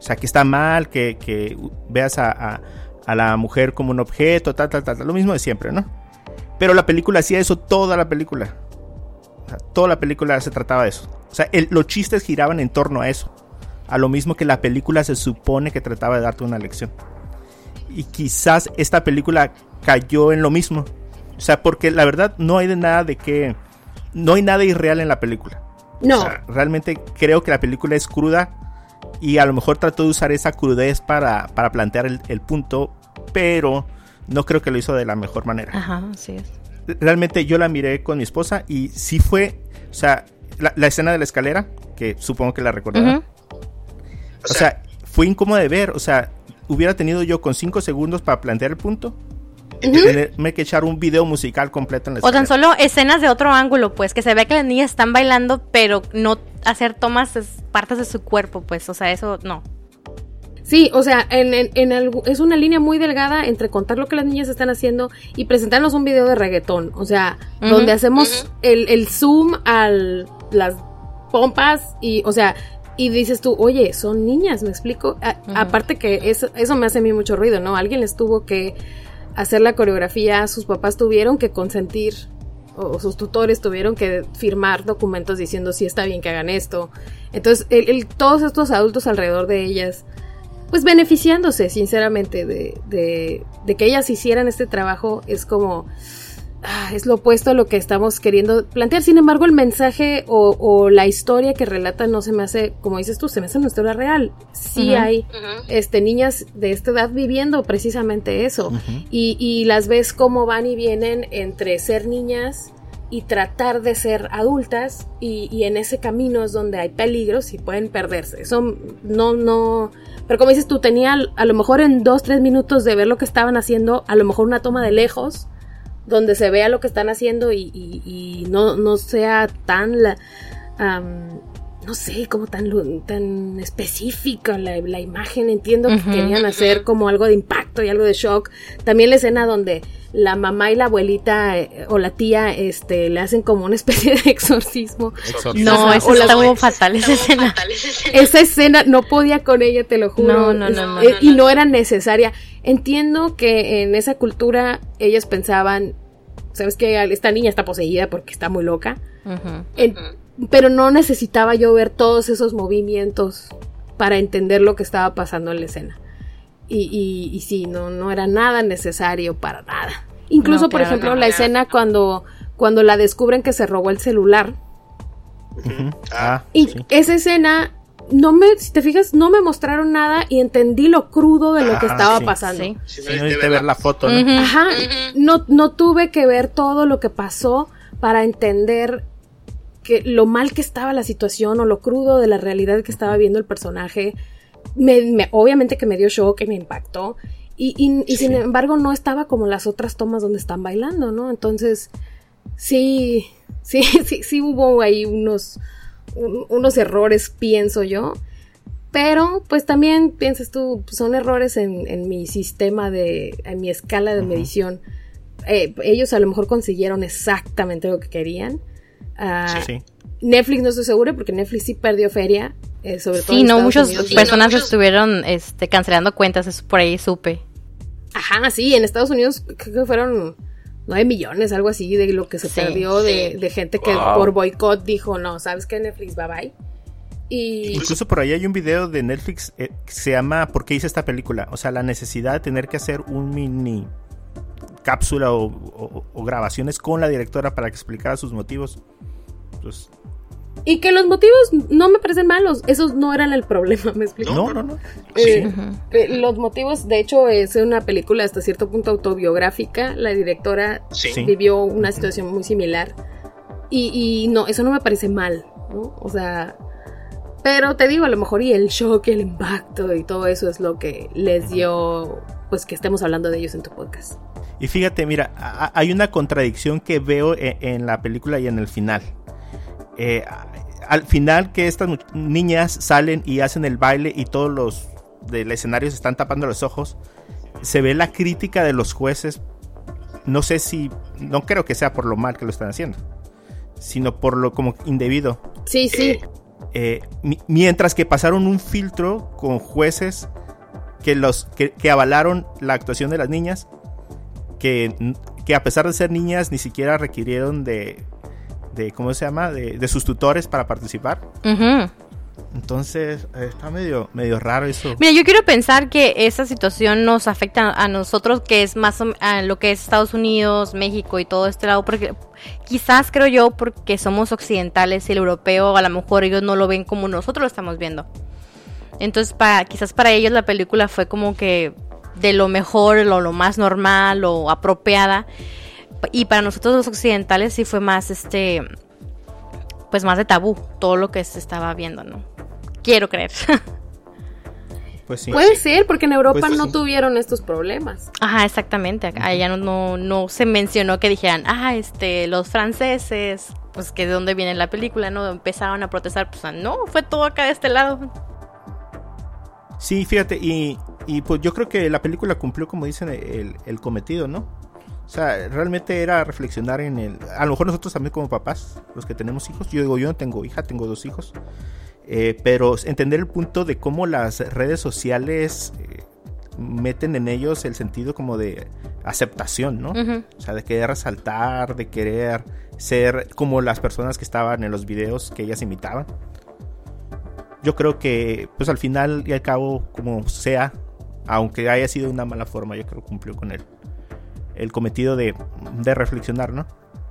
O sea, que está mal que, veas a, a, la mujer como un objeto, tal, tal, tal, lo mismo de siempre, ¿no? Pero la película hacía eso toda la película toda la película se trataba de eso. O sea, los chistes giraban en torno a eso. A lo mismo que la película se supone que trataba de darte una lección. Y quizás esta película cayó en lo mismo. O sea, porque la verdad no hay de nada de que... No hay nada irreal en la película. No. realmente creo que la película es cruda y a lo mejor trató de usar esa crudez para, para plantear el, el punto, pero no creo que lo hizo de la mejor manera. Ajá, así es realmente yo la miré con mi esposa y sí fue, o sea, la, escena de la escalera, que supongo que la recordarán. O sea, fue incómodo de ver, o sea, hubiera tenido yo con cinco segundos para plantear el punto. Tenerme que echar un video musical completo en la O tan solo escenas de otro ángulo, pues, que se ve que las niñas están bailando, pero no hacer tomas partes de su cuerpo, pues, o sea, eso no. Sí, o sea, en, en, es una línea muy delgada entre contar lo que las niñas están haciendo y presentarnos un video de reggaetón. O sea, donde hacemos el, el, zoom a las pompas y, o sea, y dices tú, oye, son niñas, ¿me explico? Aparte que eso, eso me hace a mí mucho ruido, ¿no? Alguien les tuvo que hacer la coreografía, sus papás tuvieron que consentir o sus tutores tuvieron que firmar documentos diciendo si está bien que hagan esto. Entonces, el, todos estos adultos alrededor de ellas pues beneficiándose sinceramente de, de, de, que ellas hicieran este trabajo es como es lo opuesto a lo que estamos queriendo plantear. Sin embargo el mensaje o, o, la historia que relata no se me hace como dices tú se me hace una historia real. Sí hay este niñas de esta edad viviendo precisamente eso. Y, y las ves cómo van y vienen entre ser niñas y tratar de ser adultas y, y, en ese camino es donde hay peligros y pueden perderse. Eso no, no, pero como dices tú, tenía a lo mejor en dos, tres minutos de ver lo que estaban haciendo, a lo mejor una toma de lejos, donde se vea lo que están haciendo y, y, no, no sea tan la, no sé, como tan, tan específica la, la imagen. Entiendo que querían hacer como algo de impacto y algo de shock. También la escena donde la mamá y la abuelita eh, o la tía este le hacen como una especie de exorcismo. No, eso estuvo fatal esa escena. Esa escena no podía con ella, te lo juro. No, no, no, eh, y no era necesaria. Entiendo que en esa cultura ellas pensaban, sabes que esta niña está poseída porque está muy loca. Pero no necesitaba yo ver todos esos movimientos para entender lo que estaba pasando en la escena. Y, y, sí, no, no era nada necesario para nada. Incluso, por ejemplo, la escena cuando, cuando la descubren que se robó el celular. Ah, y esa escena no me, si te fijas, no me mostraron nada y entendí lo crudo de lo que estaba pasando. Sí, sí no ver la foto, ¿no? Ajá, no, no tuve que ver todo lo que pasó para entender que lo mal que estaba la situación o lo crudo de la realidad que estaba viendo el personaje. Me, obviamente que me dio shock, y me impactó. Y, y, sin embargo no estaba como las otras tomas donde están bailando, ¿no? Entonces, sí, sí, [LAUGHS] sí, sí hubo ahí unos, unos errores, pienso yo. Pero, pues también piensas tú, son errores en, mi sistema de, en mi escala de medición. Eh, ellos a lo mejor consiguieron exactamente lo que querían. Ah, Netflix no estoy segura porque Netflix sí perdió feria. Eh, sobre todo sí, no, muchas personas estuvieron este, cancelando cuentas, eso por ahí supe. Ajá, sí, en Estados Unidos creo que fueron 9 millones, algo así, de lo que se perdió de, gente que por boicot dijo, no, ¿sabes qué? Netflix, bye bye. Y... Incluso por ahí hay un video de Netflix eh, que se llama ¿Por qué hice esta película? O sea, la necesidad de tener que hacer un mini cápsula o, grabaciones con la directora para que explicara sus motivos. Pues, y que los motivos no me parecen malos, esos no eran el problema, ¿me explico? No, no, no. Eh, eh, los motivos, de hecho, es una película hasta cierto punto autobiográfica. La directora vivió una situación muy similar. Y, y, no, eso no me parece mal, ¿no? O sea, pero te digo, a lo mejor y el shock, el impacto y todo eso es lo que les dio, pues que estemos hablando de ellos en tu podcast. Y fíjate, mira, hay una contradicción que veo e, en, la película y en el final. Eh, al final que estas niñas salen y hacen el baile y todos los del escenario se están tapando los ojos, se ve la crítica de los jueces. No sé si, no creo que sea por lo mal que lo están haciendo, sino por lo como indebido. Sí, sí. Eh, mientras que pasaron un filtro con jueces que los que avalaron la actuación de las niñas que, que a pesar de ser niñas ni siquiera requirieron de, de ¿cómo se llama? De, sus tutores para participar. Entonces, eh, está medio, medio raro eso. Mira, yo quiero pensar que esa situación nos afecta a nosotros, que es más a lo que es Estados Unidos, México y todo este lado, porque quizás creo yo, porque somos occidentales y el europeo, a lo mejor ellos no lo ven como nosotros lo estamos viendo. Entonces, para, quizás para ellos la película fue como que de lo mejor, lo, lo más normal o apropiada. Y para nosotros los occidentales sí fue más este pues más de tabú todo lo que se estaba viendo, ¿no? Quiero creer. [LAUGHS] Pues sí, Puede ser, porque en Europa pues no tuvieron estos problemas. Ajá, exactamente. Allá no, no, no, se mencionó que dijeran, ah, este, los franceses, pues que de dónde viene la película, ¿no? Empezaron a protestar, pues no, fue todo acá de este lado. Sí, fíjate, y, y pues yo creo que la película cumplió, como dicen, el, cometido, ¿no? O sea, realmente era reflexionar en el... A lo mejor nosotros también como papás, los que tenemos hijos, yo digo, yo no tengo hija, tengo dos hijos, eh, pero entender el punto de cómo las redes sociales eh, meten en ellos el sentido como de aceptación, ¿no? O sea, de querer resaltar, de querer ser como las personas que estaban en los videos que ellas imitaban. Yo creo que, pues al final y al cabo, como sea, aunque haya sido una mala forma, yo creo que cumplió con él el cometido de, reflexionar, ¿no?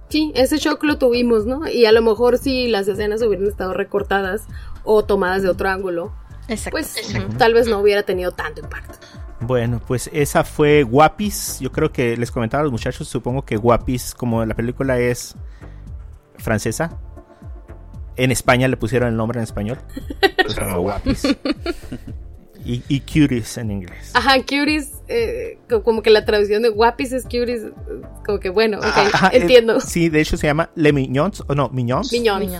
Sí, ese shock lo tuvimos, ¿no? Y a lo mejor si las escenas hubieran estado recortadas o tomadas de otro ángulo, pues tal vez no hubiera tenido tanto impacto. Bueno, pues esa fue Guapis. Yo creo que les comentaba a los muchachos, supongo que Guapis, como la película es francesa, en España le pusieron el nombre en español. Pues Guapis. [LAUGHS] Y, y cuties en inglés. Ajá, cuties, eh, como que la traducción de guapis es cuties, como que bueno, ok, entiendo. sí, de hecho se llama Le Mignons, o no, Mignons. Mignons,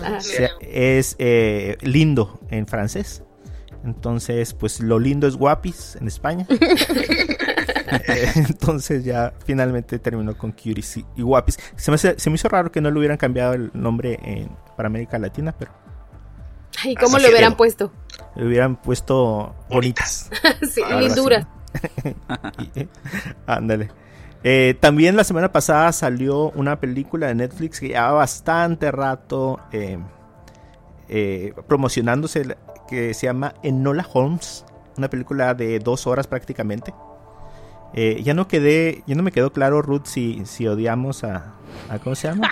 es eh, lindo en francés. Entonces, pues lo lindo es guapis en España. [LAUGHS] [LAUGHS] Entonces ya finalmente terminó con Cuties y, Guapis. Se me, se me, hizo raro que no le hubieran cambiado el nombre para América Latina, pero... ¿Y cómo lo hubieran puesto? Le hubieran puesto bonitas. [LAUGHS] sí, linduras. [LAUGHS] Ándale. Eh, también la semana pasada salió una película de Netflix que llevaba bastante rato eh, eh, promocionándose que se llama Enola Holmes, una película de dos horas prácticamente. ya no quedé, ya no me quedó claro Ruth si, si odiamos a, a ¿cómo se llama?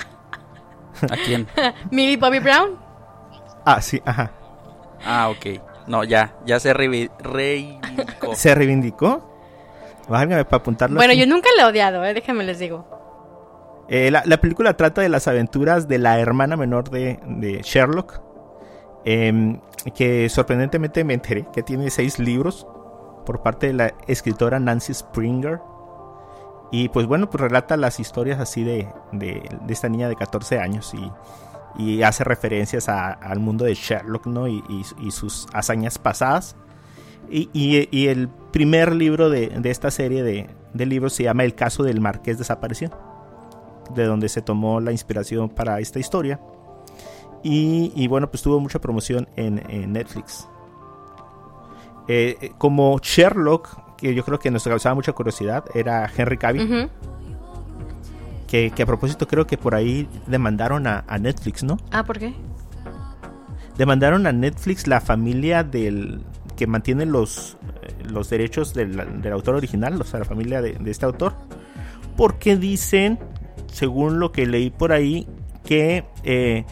[LAUGHS] ¿A quién? Millie Bobby Brown. Ah, sí, ajá. Ah, ok. No, ya, ya se reivindicó. ¿Se reivindicó? Válgame para apuntarlo. Bueno, yo nunca le he odiado, eh, déjame les digo. Eh, la, película trata de las aventuras de la hermana menor de, Sherlock. Em, que sorprendentemente me enteré que tiene seis libros por parte de la escritora Nancy Springer. Y pues bueno, pues relata las historias así de, esta niña de 14 años y, hace referencias al mundo de Sherlock, ¿no? Y, sus hazañas pasadas. Y, el primer libro de, esta serie de, de libros se llama El caso del marqués desaparecido de donde se tomó la inspiración para esta historia. Y, bueno, pues tuvo mucha promoción en, Netflix. Eh, eh, como Sherlock, que yo creo que nos causaba mucha curiosidad, era Henry Cavill. Que, a propósito creo que por ahí demandaron a, Netflix, ¿no? Ah, ¿por qué? Demandaron a Netflix la familia del que mantiene los, eh, los derechos del, autor original, o sea, la familia de, de este autor, porque dicen según lo que leí por ahí, que eh,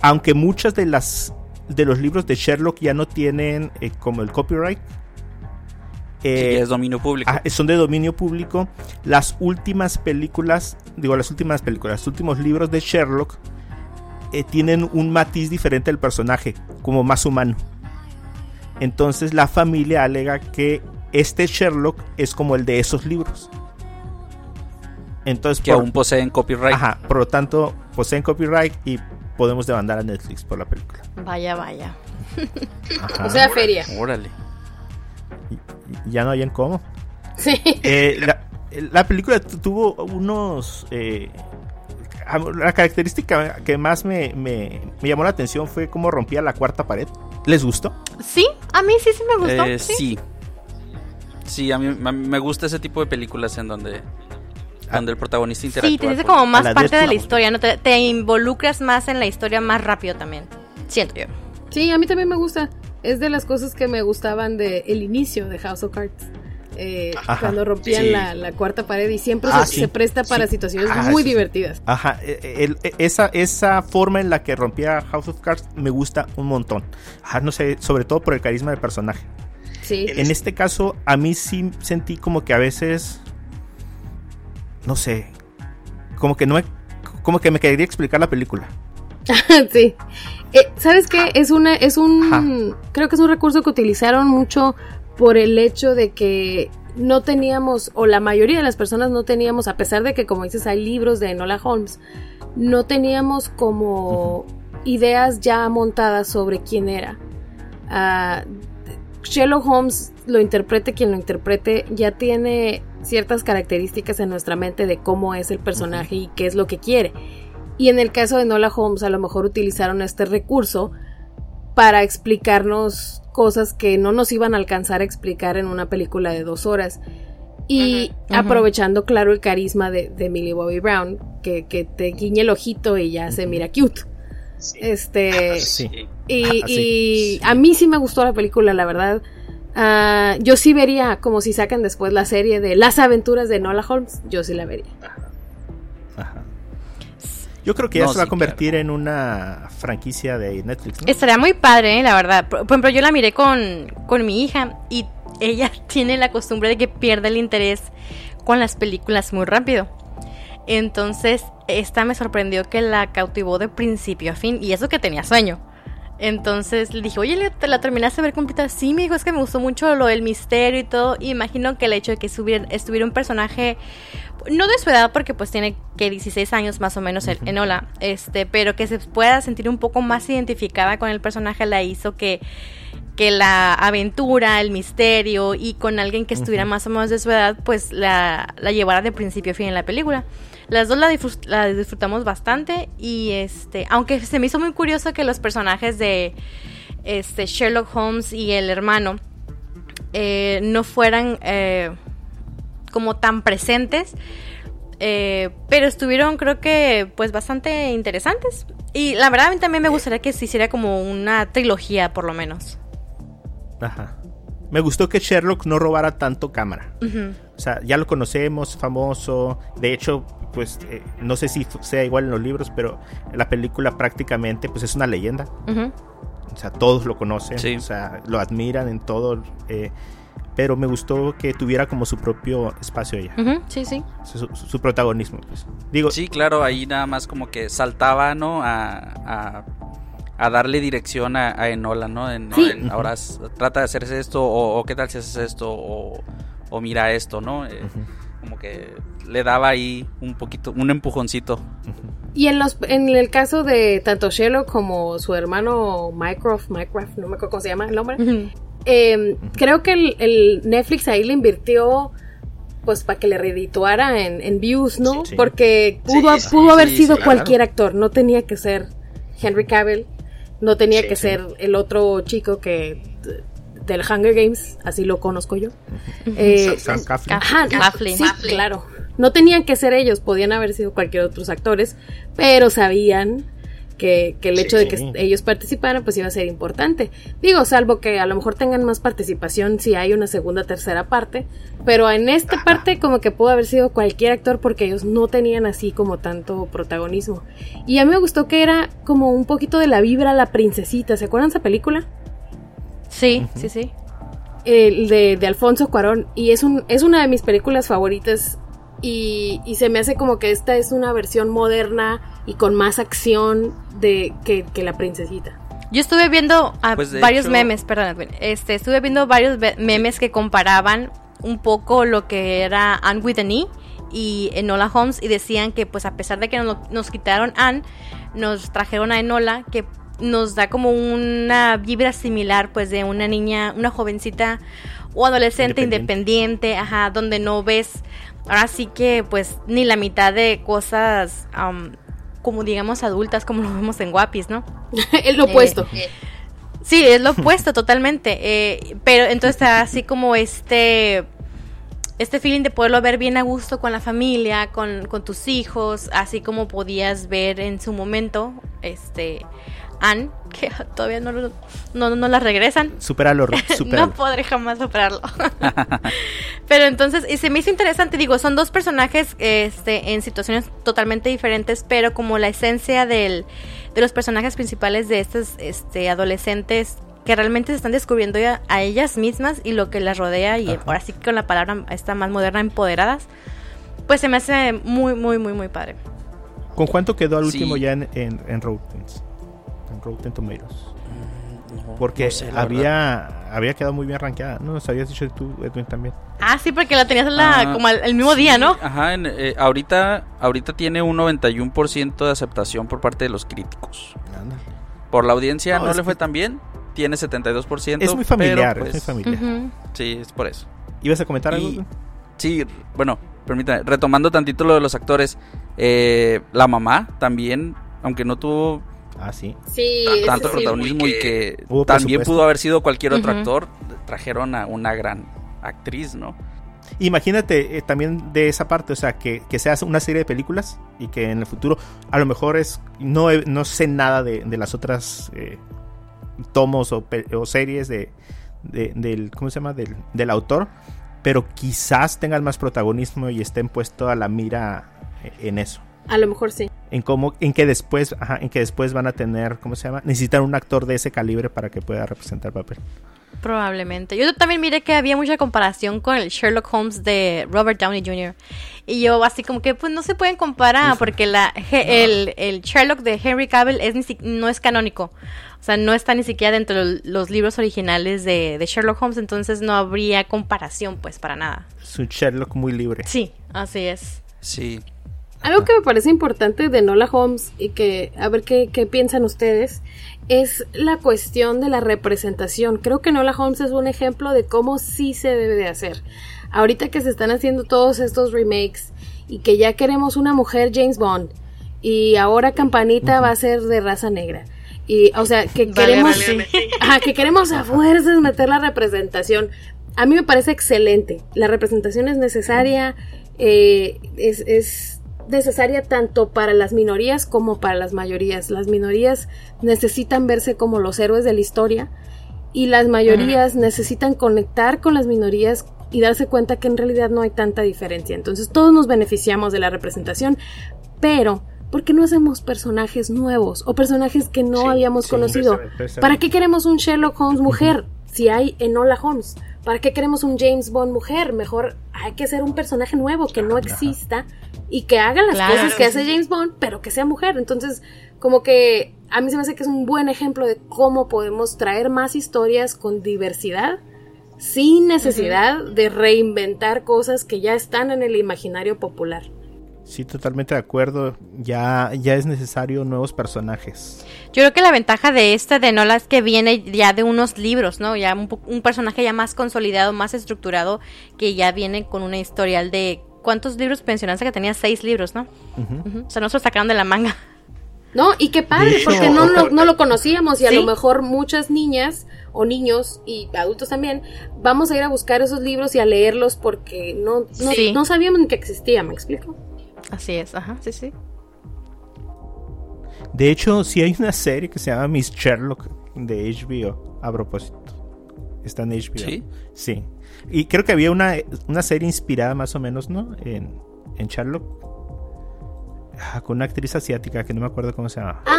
aunque muchas de las de los libros de Sherlock ya no tienen eh, como el copyright, eh, es dominio público. Ah, son de dominio público. Las últimas películas, digo las últimas películas, los últimos libros de Sherlock tienen un matiz diferente del personaje, como más humano. Entonces la familia alega que este Sherlock es como el de esos libros. Entonces, que aún poseen copyright. Ajá, por lo tanto, poseen copyright y podemos demandar a Netflix por la película. Vaya, vaya. O sea, feria. Órale. Ya no hay en cómo. Sí. Eh, la, película tuvo unos... Eh, la característica que más me, llamó la atención fue cómo rompía la cuarta pared. ¿Les gustó? Sí, a mí sí, sí me gustó. Eh, sí. sí. a mí me gusta ese tipo de películas en donde cuando el protagonista interactúa. Sí, te dice como más parte de la historia, ¿no? Te, involucras más en la historia más rápido también. Siento yo. Sí, a mí también me gusta. Es de las cosas que me gustaban del el inicio de House of Cards. Eh, cuando rompían la, cuarta pared y siempre ah, se, presta para situaciones ah, muy divertidas. Ajá, e, e, esa, esa forma en la que rompía House of Cards me gusta un montón. no sé, sobre todo por el carisma del personaje. Sí. En este caso, a mí sí sentí como que a veces no sé, como que no me, como que me quería explicar la película. [LAUGHS] sí. Eh, ¿Sabes qué? Es una, es un, creo que es un recurso que utilizaron mucho por el hecho de que no teníamos, o la mayoría de las personas no teníamos, a pesar de que, como dices, hay libros de Enola Holmes, no teníamos como ideas ya montadas sobre quién era. Uh, Sherlock Holmes lo interprete quien lo interprete, ya tiene ciertas características en nuestra mente de cómo es el personaje y qué es lo que quiere. Y en el caso de Nola Holmes, a lo mejor utilizaron este recurso para explicarnos cosas que no nos iban a alcanzar a explicar en una película de dos horas. Y aprovechando, claro, el carisma de, de Millie Bobby Brown, que, te guiñe el ojito y ya se mira cute. Este. Y, a mí sí me gustó la película, la verdad. Ah, yo sí vería como si sacan después la serie de Las aventuras de Nola Holmes. Yo sí la vería. Yo creo que ya se va a convertir en una franquicia de Netflix. Estaría muy padre, ¿eh? la verdad. Por, ejemplo, yo la miré con, con mi hija y ella [LAUGHS] tiene la costumbre de que pierde el interés con las películas muy rápido. Entonces, esta me sorprendió que la cautivó de principio a fin y eso que tenía sueño. Entonces le dije, oye, ¿te la terminaste de ver completa? Sí, me dijo, es que me gustó mucho lo del misterio y todo. imagino que el hecho de que estuviera, un personaje, no de su edad, porque pues tiene que 16 años más o menos en, Hola, este, pero que se pueda sentir un poco más identificada con el personaje, la hizo que, que la aventura, el misterio y con alguien que estuviera más o menos de su edad, pues la, la llevara de principio a fin en la película. Las dos la, disfrutamos bastante y este, aunque se me hizo muy curioso que los personajes de este Sherlock Holmes y el hermano eh, no fueran eh, como tan presentes, eh, pero estuvieron creo que pues bastante interesantes. Y la verdad a mí también me gustaría que se hiciera como una trilogía por lo menos. Ajá. Me gustó que Sherlock no robara tanto cámara. O sea, ya lo conocemos, famoso. De hecho, pues eh, no sé si sea igual en los libros, pero la película prácticamente pues es una leyenda. o sea, todos lo conocen, o sea, lo admiran en todo. Eh, pero me gustó que tuviera como su propio espacio ella. sí, sí. Su, protagonismo, pues. Digo, sí, claro, ahí nada más como que saltaba, ¿no? A, a, darle dirección a, Enola, ¿no? En, ahora trata de hacerse esto, o, qué tal si haces esto, o, o mira esto, ¿no? Eh, como que le daba ahí un poquito, un empujoncito. Y en los en el caso de tanto Sherlock como su hermano Mycroft, Mycroft, no me acuerdo cómo se llama el nombre, Em, creo que el, Netflix ahí le invirtió pues para que le redituara en, views, ¿no? Porque pudo, pudo haber sido cualquier actor, no tenía que ser Henry Cavill, no tenía que ser el otro chico que del Hunger Games, así lo conozco yo. Eh, Sam sí, claro. No tenían que ser ellos, podían haber sido cualquier otros actores, pero sabían que, el hecho de que ellos participaran pues iba a ser importante. Digo, salvo que a lo mejor tengan más participación si hay una segunda, tercera parte, pero en esta parte como que pudo haber sido cualquier actor porque ellos no tenían así como tanto protagonismo. Y a mí me gustó que era como un poquito de la vibra la princesita, ¿se acuerdan esa película? Sí, sí, sí. El de, de Alfonso Cuarón y es, un, es una de mis películas favoritas y, se me hace como que esta es una versión moderna y con más acción de que, la princesita. Yo estuve viendo pues, varios memes, perdón, este, estuve viendo varios memes que comparaban un poco lo que era Anne with an E y Enola Holmes y decían que pues a pesar de que nos, nos quitaron Anne, nos trajeron a Enola que nos da como una vibra similar pues de una niña, una jovencita o adolescente independiente, ajá, donde no ves ahora sí que pues ni la mitad de cosas como digamos adultas como lo vemos en Guapis, ¿no? [LAUGHS] es lo opuesto. Eh, sí, es lo opuesto totalmente. Eh, pero entonces está así como este este feeling de poderlo ver bien a gusto con la familia, con, con tus hijos, así como podías ver en su momento, este, Anne, que todavía no, no, no la regresan. Superalo, [LAUGHS] no podré jamás superarlo. [LAUGHS] Pero entonces, y se me hizo interesante, digo, son dos personajes este, en situaciones totalmente diferentes, pero como la esencia del, de los personajes principales de estos este, adolescentes que realmente se están descubriendo a, ellas mismas y lo que las rodea, y ahora sí que con la palabra esta más moderna, empoderadas, pues se me hace muy, muy, muy, muy padre. ¿Con cuánto quedó al último ya en, en, en Rotten Tomatoes. Mm, porque había, había quedado muy bien rankeada. No, nos habías dicho tú, Edwin, también. Ah, sí, porque la tenías ah, como el, mismo día, ¿no? Ajá, eh, ahorita, ahorita tiene un 91% de aceptación por parte de los críticos. Por la audiencia no, le fue tan bien, tiene 72%. Es muy familiar, es muy pues, familiar. Sí, es por eso. ¿Ibas a comentar algo? Sí, bueno, permítame, retomando tantito lo de los actores, eh, la mamá también, aunque no tuvo Ah, sí. tanto protagonismo y que también pudo haber sido cualquier otro actor. Trajeron a una gran actriz, ¿no? Imagínate eh, también de esa parte, o sea, que, que se hace una serie de películas y que en el futuro a lo mejor es. No, no sé nada de, las otras eh, tomos o, series de, del. ¿Cómo se llama? Del, del autor, pero quizás tengan más protagonismo y estén puestos a la mira eh, en eso. A lo mejor sí. En cómo, en que después, ajá, en que después van a tener, ¿cómo se llama? Necesitan un actor de ese calibre para que pueda representar papel. Probablemente. Yo también miré que había mucha comparación con el Sherlock Holmes de Robert Downey Jr. Y yo así como que pues no se pueden comparar porque la, el, el, Sherlock de Henry Cavill es no es canónico. O sea, no está ni siquiera dentro de los libros originales de, de Sherlock Holmes, entonces no habría comparación pues para nada. Es un Sherlock muy libre. Sí, así es. Sí, algo que me parece importante de Nola Holmes y que a ver qué, piensan ustedes es la cuestión de la representación. Creo que Nola Holmes es un ejemplo de cómo sí se debe de hacer. Ahorita que se están haciendo todos estos remakes y que ya queremos una mujer James Bond y ahora Campanita va a ser de raza negra. Y, o sea, que queremos, [LAUGHS] que queremos a fuerzas meter la representación. A mí me parece excelente. La representación es necesaria, eh, es, es necesaria tanto para las minorías como para las mayorías. Las minorías necesitan verse como los héroes de la historia y las mayorías necesitan conectar con las minorías y darse cuenta que en realidad no hay tanta diferencia. Entonces todos nos beneficiamos de la representación, pero ¿por qué no hacemos personajes nuevos o personajes que no habíamos conocido? ¿Para qué queremos un Sherlock Holmes mujer si hay Enola Holmes? ¿Para qué queremos un James Bond mujer? Mejor hay que hacer un personaje nuevo que no exista y que haga las cosas que hace James Bond, pero que sea mujer. Entonces, como que a mí se me hace que es un buen ejemplo de cómo podemos traer más historias con diversidad sin necesidad de reinventar cosas que ya están en el imaginario popular. Sí, totalmente de acuerdo. Ya, ya es necesario nuevos personajes. Yo creo que la ventaja de este de Nola es que viene ya de unos libros, ¿no? Ya un, personaje ya más consolidado, más estructurado, que ya viene con una historial de... ¿Cuántos libros pensionaste que tenía? Seis libros, ¿no? O sea, no se lo sacaron de la manga. No, y qué padre, porque no, no, lo conocíamos y a lo mejor muchas niñas o niños y adultos también vamos a ir a buscar esos libros y a leerlos porque no, no, no sabíamos ni que existía, ¿me explico? Así es, ajá, sí, sí. De hecho, sí hay una serie que se llama Miss Sherlock de HBO, a propósito. Está en HBO. Sí. Sí. Y creo que había una, una serie inspirada más o menos, ¿no? En, en Sherlock. Ah, con una actriz asiática que no me acuerdo cómo se llama. Ah,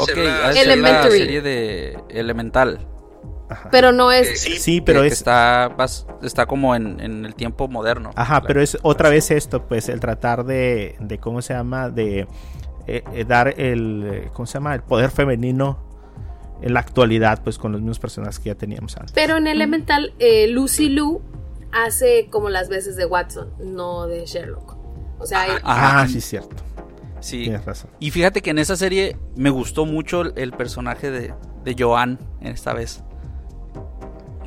okay, la serie de Elemental. Pero no es. Sí, pero es. Está, está como en, el tiempo moderno. Ajá, pero es otra vez esto, pues el tratar de. de ¿Cómo se llama? De eh, eh, dar el. ¿Cómo se llama? El poder femenino en la actualidad, pues con los mismos personajes que ya teníamos antes. Pero en Elemental, eh, Lucy Liu hace como las veces de Watson, no de Sherlock. O sea, ah, sí, cierto. Sí. Tienes razón. Y fíjate que en esa serie me gustó mucho el personaje de, de Joan esta vez.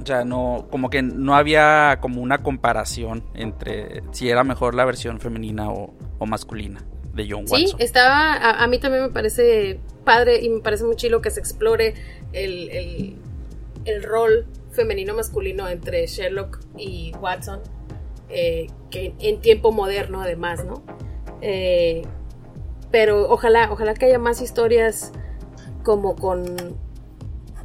O sea, no, como que no había como una comparación entre si era mejor la versión femenina o, masculina de John Watson. Sí, estaba, a, mí también me parece padre y me parece muy chilo que se explore el, rol femenino-masculino entre Sherlock y Watson, eh, que en tiempo moderno además, ¿no? Eh, pero ojalá, ojalá que haya más historias como con,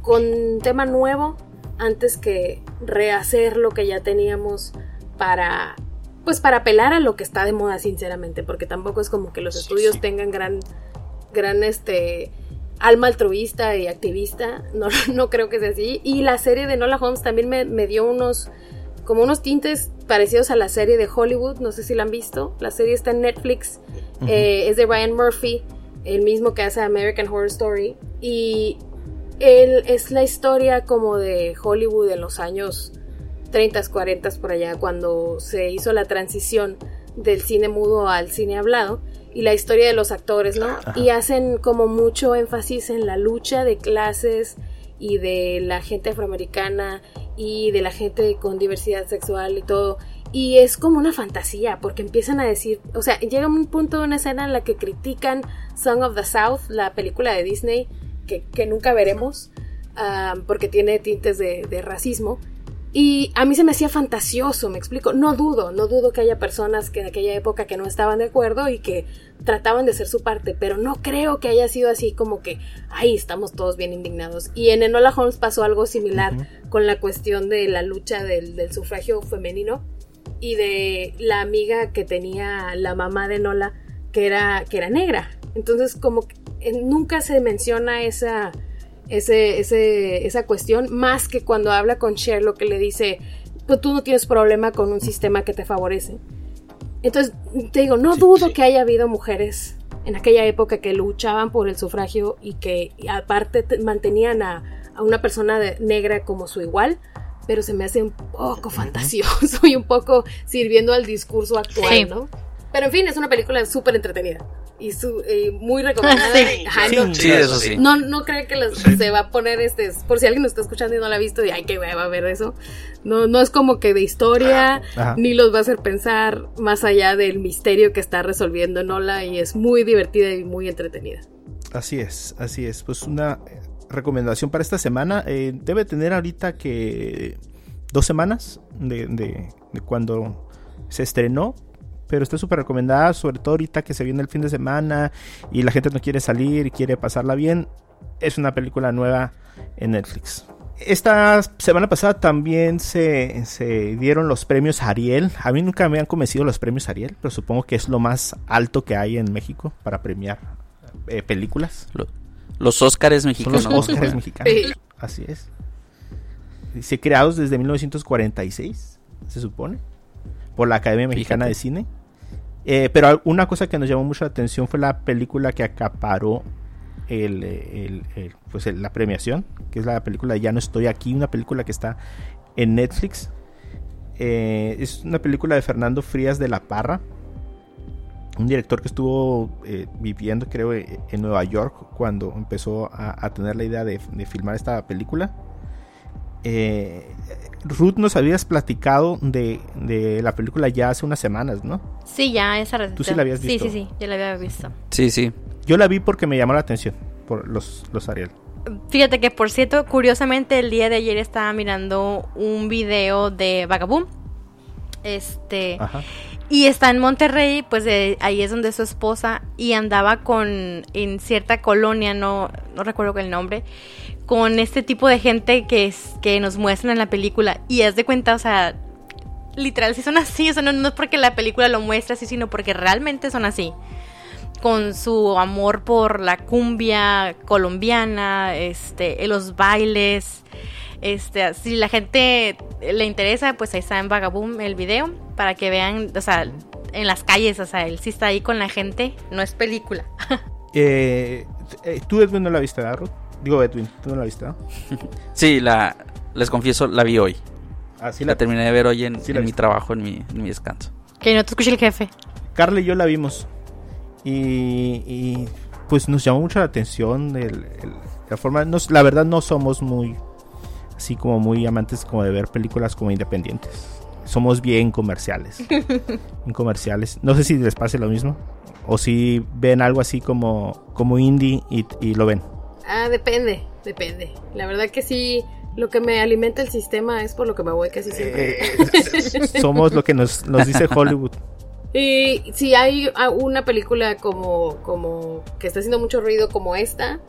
con tema nuevo antes que rehacer lo que ya teníamos para pues para apelar a lo que está de moda sinceramente porque tampoco es como que los estudios tengan gran gran este alma altruista y activista. No, [LAUGHS] no creo que sea así. Y la serie de Nola Holmes también me, dio unos como unos tintes parecidos a la serie de Hollywood. No sé si la han visto. La serie está en Netflix. Eh, es de Ryan Murphy el mismo que hace American Horror Story. Y él es la historia como de Hollywood en los años 30, 40 por allá, cuando se hizo la transición del cine mudo al cine hablado y la historia de los actores, ¿no? Y hacen como mucho énfasis en la lucha de clases y de la gente afroamericana y de la gente con diversidad sexual y todo. Y es como una fantasía, porque empiezan a decir, o sea, llega un punto de una escena en la que critican Song of the South, la película de Disney, que, nunca veremos, porque tiene tintes de, racismo. Y a mí se me hacía fantasioso, me explico. No dudo, no dudo que haya personas que en aquella época que no estaban de acuerdo y que trataban de ser su parte, pero no creo que haya sido así como que, ay, estamos todos bien indignados. Y en Enola Holmes pasó algo similar con la cuestión de la lucha del, del, sufragio femenino y de la amiga que tenía la mamá de Enola, que era, que era negra. Entonces, como que nunca se menciona esa, ese, esa cuestión, más que cuando habla con Sherlock que le dice, pues tú no tienes problema con un sistema que te favorece. Entonces, te digo, no dudo que haya habido mujeres en aquella época que luchaban por el sufragio y que aparte mantenían a, una persona negra como su igual, pero se me hace un poco fantasioso [LAUGHS] y un poco sirviendo al discurso actual, ¿no? Pero en fin, es una película súper entretenida y su, muy recomendada. no, sí, eso sí. No, no creo que se va a poner este, por si alguien nos está escuchando y no la ha visto, y ay, que va a ver eso. No, no es como que de historia, ni los va a hacer pensar más allá del misterio que está resolviendo Nola, y es muy divertida y muy entretenida. Así es, así es. Pues una recomendación para esta semana. Eh, debe tener ahorita que dos semanas de, de cuando se estrenó pero está súper recomendada, sobre todo ahorita que se viene el fin de semana y la gente no quiere salir y quiere pasarla bien. Es una película nueva en Netflix. esta semana pasada también se, dieron los premios Ariel. A mí nunca me han convencido los premios Ariel, pero supongo que es lo más alto que hay en México para premiar eh, películas. los Óscares mexicanos. los Óscares mexicanos. Así es. Se creados desde 1946, se supone, por la Academia Mexicana de Cine. Eh, pero una cosa que nos llamó mucho la atención fue la película que acaparó el, pues la premiación, que es la película Ya no estoy aquí, una película que está en Netflix. Eh, es una película de Fernando Frías de la Parra, un director que estuvo eh, viviendo, creo, e, en Nueva York cuando empezó a, tener la idea de, filmar esta película. Eh, Ruth, nos habías platicado de, la película ya hace unas semanas, ¿no? Sí, ya esa ¿Tú sí la habías visto? Sí, sí, sí, ya la había visto. Sí, sí. Yo la vi porque me llamó la atención por los, los Ariel. Fíjate que, por cierto, curiosamente, el día de ayer estaba mirando un video de Vagaboom. Este. Y está en Monterrey, pues ahí es donde su esposa. Y andaba con. En cierta colonia, no, no recuerdo el nombre. Con este tipo de gente que, es, que nos muestran en la película. Y es de cuenta, o sea. Literal, si son así. O sea, no, no es porque la película lo muestra así, sino porque realmente son así con su amor por la cumbia colombiana, este, los bailes. Este, si la gente le interesa, pues ahí está en Vagaboom el video para que vean, o sea, en las calles, o sea, él sí está ahí con la gente, no es película. [LAUGHS] eh, eh ¿Tú, Edwin, no la viste, Ruth? Digo, Edwin, ¿tú no la viste? [LAUGHS] sí, la, les confieso, la vi hoy. Ah, la, terminé de ver hoy en, mi trabajo, en mi, en mi descanso. Que no te escuche el jefe. Carla y yo la vimos. Y, pues nos llamó mucho la atención la forma. la verdad no somos muy así como muy amantes como de ver películas como independientes. Somos bien comerciales. [LAUGHS] bien comerciales. No sé si les pase lo mismo. O si ven algo así como, como indie y, lo ven. Ah, depende, depende. La verdad que sí, lo que me alimenta el sistema es por lo que me voy casi siempre. Eh, [LAUGHS] somos lo que nos, nos dice Hollywood. Y si hay una película como, como que está haciendo mucho ruido como esta,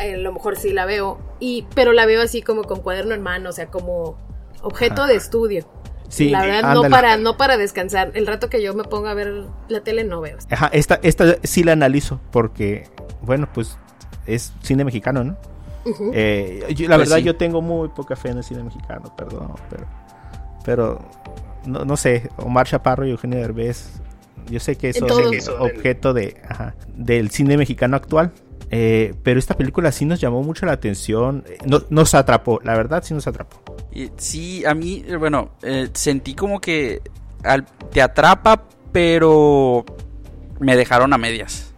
eh, a lo mejor sí la veo. Y, pero la veo así como con cuaderno en mano, o sea, como objeto de estudio. Sí, la verdad, no para, no para descansar. El rato que yo me pongo a ver la tele no veo. Ajá, esta, esta sí la analizo porque, bueno, pues es cine mexicano, ¿no? Eh, la pues verdad, yo tengo muy poca fe en el cine mexicano, perdón, pero, pero no, sé, Omar Chaparro y Eugenio Derbez, yo sé que eso es objeto de, del cine mexicano actual. Eh, pero esta película sí nos llamó mucho la atención, no, nos atrapó, la verdad sí nos atrapó. Sí, a mí, bueno, eh, sentí como que te atrapa, pero me dejaron a medias.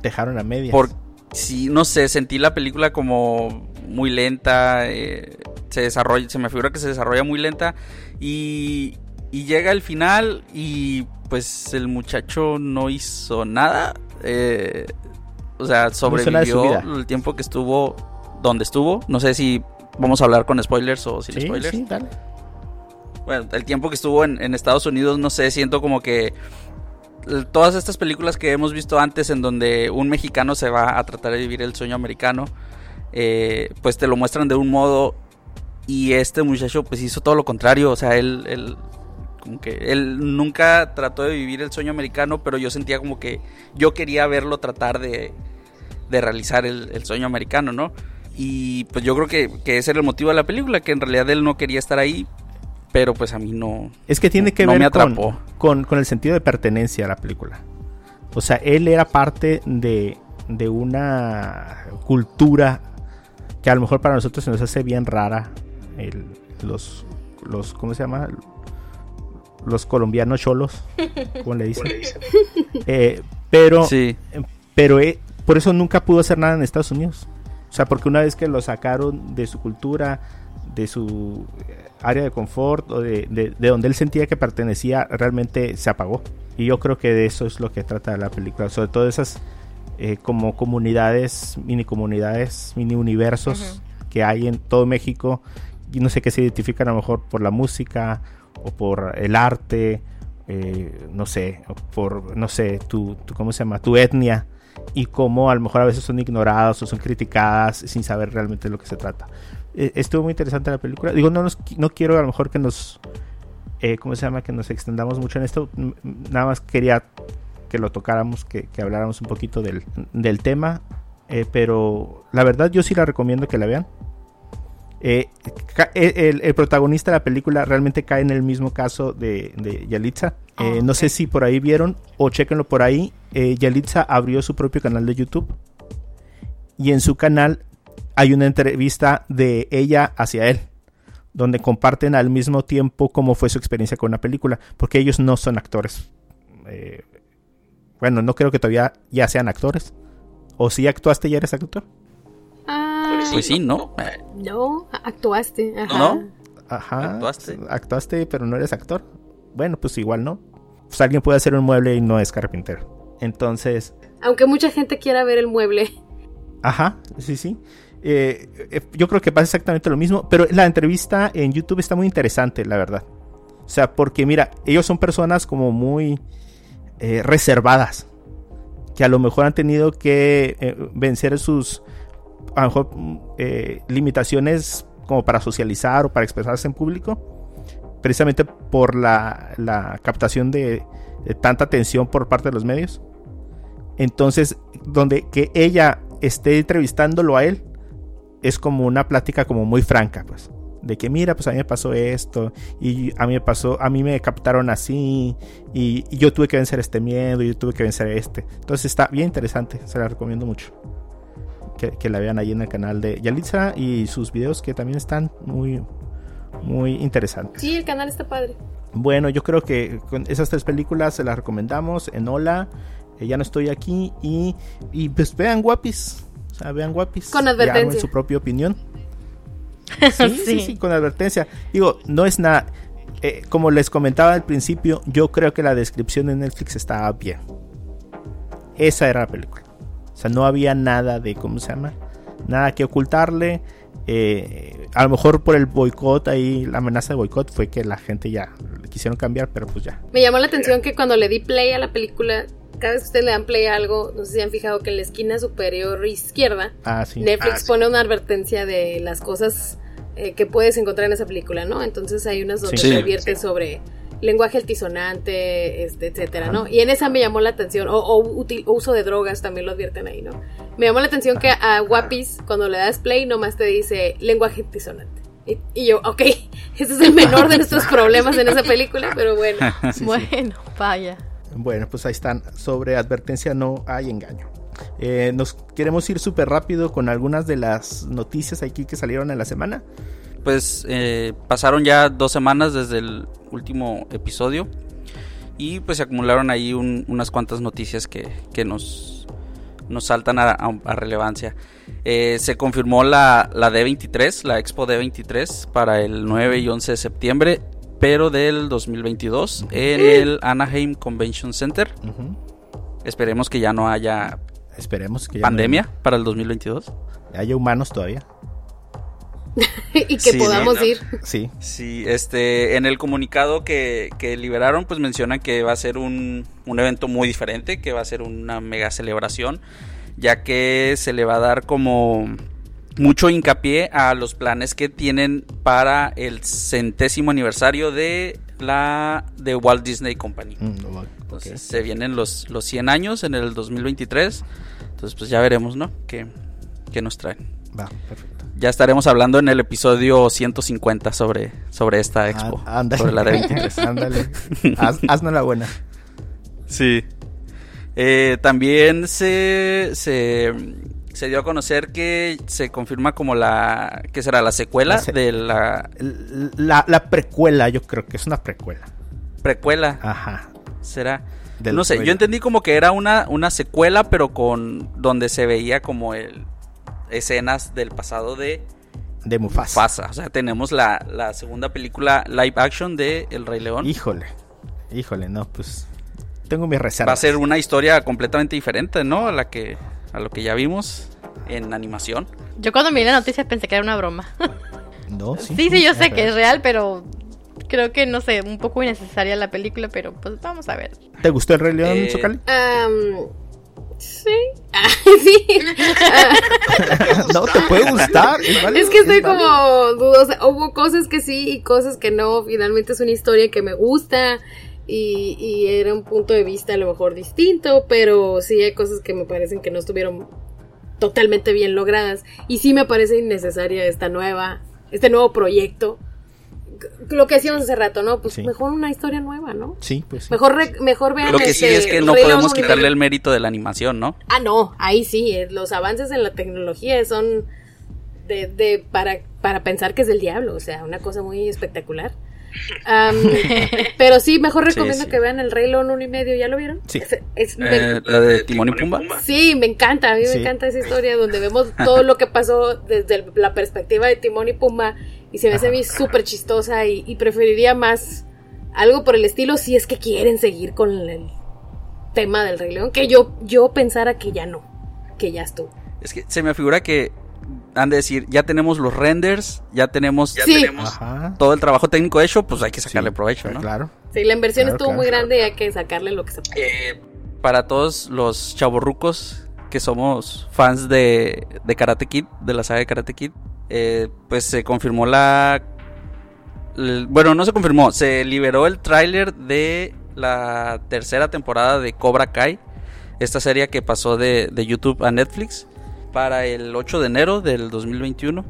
Dejaron a medias. Por, sí, no sé, sentí la película como muy lenta, eh, se desarrolla, se me figura que se desarrolla muy lenta y, llega el final y pues el muchacho no hizo nada. Eh, o sea, sobrevivió el tiempo que estuvo donde estuvo. No sé si vamos a hablar con spoilers o sin spoilers. Sí, dale. Bueno, el tiempo que estuvo en, Estados Unidos, no sé, siento como que todas estas películas que hemos visto antes en donde un mexicano se va a tratar de vivir el sueño americano, eh, pues te lo muestran de un modo y este muchacho pues hizo todo lo contrario, o sea, él, él, nunca trató de vivir el sueño americano, pero yo sentía como que yo quería verlo tratar de, de realizar el, sueño americano, ¿no? Y pues yo creo que, que, ese era el motivo de la película, que en realidad él no quería estar ahí, pero pues a mí no. Es que tiene que ver con, con, con, el sentido de pertenencia a la película. O sea, él era parte de, de una cultura que a lo mejor para nosotros se nos hace bien rara los, los, ¿cómo se llama? Los colombianos cholos, [LAUGHS] como le dicen. [LAUGHS] Eh, pero, pero eh, por eso nunca pudo hacer nada en Estados Unidos. O sea, porque una vez que lo sacaron de su cultura, de su eh, área de confort, o de, de, donde él sentía que pertenecía, realmente se apagó. Y yo creo que de eso es lo que trata la película. Sobre todo esas como comunidades, mini comunidades, mini universos que hay en todo México y no sé qué se identifican a lo mejor por la música o por el arte, eh, no sé, por, no sé, tu, ¿cómo se llama? Tu etnia. y cómo a lo mejor a veces son ignoradas o son criticadas sin saber realmente de lo que se trata. Eh, estuvo muy interesante la película. Digo, no, no quiero a lo mejor que nos, eh, ¿cómo se llama? Que nos extendamos mucho en esto. Nada más quería que lo tocáramos, que, habláramos un poquito del, tema. Eh, pero la verdad yo sí la recomiendo que la vean. el, protagonista de la película realmente cae en el mismo caso de, de Yalitza. Ah, no sé si por ahí vieron o chequenlo por ahí. Yalitza abrió su propio canal de YouTube. Y en su canal hay una entrevista de ella hacia él, donde comparten al mismo tiempo cómo fue su experiencia con la película, porque ellos no son actores. Eh, bueno, no creo que todavía ya sean actores. ¿O si actuaste y eres actor? Ah, pues sí, ¿no? No, actuaste. Ajá. ¿No? Ajá. ¿Actuaste? Actuaste, pero no eres actor. Bueno, pues igual no. Pues alguien puede hacer un mueble y no es carpintero. Entonces... Aunque mucha gente quiera ver el mueble. Ajá, sí, sí. Eh, eh, yo creo que pasa exactamente lo mismo, pero la entrevista en YouTube está muy interesante, la verdad. O sea, porque mira, ellos son personas como muy eh, reservadas, que a lo mejor han tenido que vencer sus a lo mejor, limitaciones como para socializar o para expresarse en público, precisamente por la, la captación de, de tanta atención por parte de los medios. Entonces, donde que ella esté entrevistándolo a él es como una plática como muy franca, pues. De que mira, pues a mí me pasó esto, y a mí me pasó, a mí me captaron así, y, yo tuve que vencer este miedo, y yo tuve que vencer este. Entonces está bien interesante, se la recomiendo mucho. Que, la vean ahí en el canal de Yalitza y sus videos que también están muy, muy interesantes. Sí, el canal está padre. Bueno, yo creo que con esas tres películas se las recomendamos. En Hola, eh, ya no estoy aquí, y, y pues vean guapis vean guapis. Con advertencia. su propia opinión. [LAUGHS] Sí, sí, sí, con advertencia. Digo, no es nada. Eh, como les comentaba al principio, yo creo que la descripción de Netflix estaba bien. Esa era la película. O sea, no había nada de, ¿cómo se llama? Nada que ocultarle. Eh, a lo mejor por el boicot ahí, la amenaza de boicot fue que la gente ya quisieron cambiar, pero pues ya. Me llamó la atención que cuando le di play a la película cada vez que ustedes le dan play a algo, no sé si han fijado que en la esquina superior izquierda, ah, Netflix ah, pone una advertencia de las cosas eh, que puedes encontrar en esa película, ¿no? Entonces hay unas donde se advierte sobre lenguaje altisonante, este, etcétera, ¿no? Y en esa me llamó la atención, o, uso de drogas también lo advierten ahí, ¿no? Me llamó la atención que a Guapis, cuando le das play, nomás te dice lenguaje altisonante. Y, yo, ok, [LAUGHS] ese es el menor de [LAUGHS] nuestros problemas en esa película, pero bueno. [LAUGHS] bueno, vaya. Bueno, pues ahí están. Sobre advertencia no hay engaño. Eh, nos queremos ir súper rápido con algunas de las noticias aquí que salieron en la semana. Pues eh, pasaron ya dos semanas desde el último episodio y pues se acumularon ahí unas cuantas noticias que, nos, nos saltan a, relevancia. Eh, se confirmó la, la D23, la Expo D23 para el 9 y 11 de septiembre pero del 2022 en el Anaheim Convention Center. Esperemos que ya no haya Esperemos que pandemia para el 2022. Haya humanos todavía. [LAUGHS] y que podamos ir. Sí. Sí, este, en el comunicado que, que liberaron, pues mencionan que va a ser un, un evento muy diferente, que va a ser una mega celebración, ya que se le va a dar como mucho hincapié a los planes que tienen para el centésimo aniversario de la de Walt Disney Company. Mm, entonces se vienen los, los 100 años en el 2023. Entonces pues ya veremos, ¿no? ¿Qué, nos traen? Va, perfecto. Ya estaremos hablando en el episodio 150 sobre, sobre esta ah, expo. sobre la de 23. [LAUGHS] ándale. haznos la buena. Sí. Eh, también se, se se dio a conocer que se confirma como la que será la secuela de la... la... precuela yo creo que es una precuela. Precuela. Ajá. Será no sé yo entendí como que era una una secuela pero con donde se veía como el escenas del pasado de de Mufasa, o sea tenemos la, la segunda película live action de El Rey León. Híjole híjole no pues tengo mi reservas va a ser una historia completamente diferente no a la que a lo que ya vimos en animación. Yo cuando miré la noticia pensé que era una broma. No, [LAUGHS] sí. Sí, sí, yo sé que es real, pero creo que, no sé, un poco innecesaria la película, pero pues vamos a ver. ¿Te gustó el Rey León, eh, Sí. [LAUGHS] sí. [LAUGHS] no te puede gustar. Es, que estoy como dudosa. Hubo cosas que sí y cosas que no. Finalmente es una historia que me gusta. Y, y, era un punto de vista a lo mejor distinto. Pero sí hay cosas que me parecen que no estuvieron totalmente bien logradas. Y sí me parece innecesaria esta nueva. Este nuevo proyecto lo que decíamos hace rato, ¿no? Pues mejor una historia nueva, ¿no? Sí, pues Mejor, mejor vean Lo que sí es que no podemos quitarle el mérito de la animación, ¿no? Ah, no, ahí sí, eh, los avances en la tecnología son de, de para, para pensar que es del diablo, o sea, una cosa muy espectacular. [LAUGHS] pero sí, mejor recomiendo que vean El Rey León uno y medio. ¿Ya lo vieron? Sí. Eh, ¿La de Timón y Pumba? Sí, me encanta. A mí me encanta esa historia donde vemos todo lo que pasó desde la perspectiva de Timón y Pumba y se me hace a mí súper chistosa y, preferiría más algo por el estilo si es que quieren seguir con el tema del Rey León, que yo, yo pensara que ya no, que ya estuvo. Es que se me figura que han de decir, ya tenemos los renders, ya tenemos, todo el trabajo técnico hecho, pues hay que sacarle provecho, ¿no? Claro. Sí, la inversión estuvo muy grande y hay que sacarle lo que se puede. Eh, para todos los chavorrucos que somos fans de, de Karate Kid, de la saga de Karate Kid, eh, pues se confirmó la... Bueno, no se confirmó, se liberó el tráiler de la tercera temporada de Cobra Kai, esta serie que pasó de, YouTube a Netflix para el 8 de enero del 2021.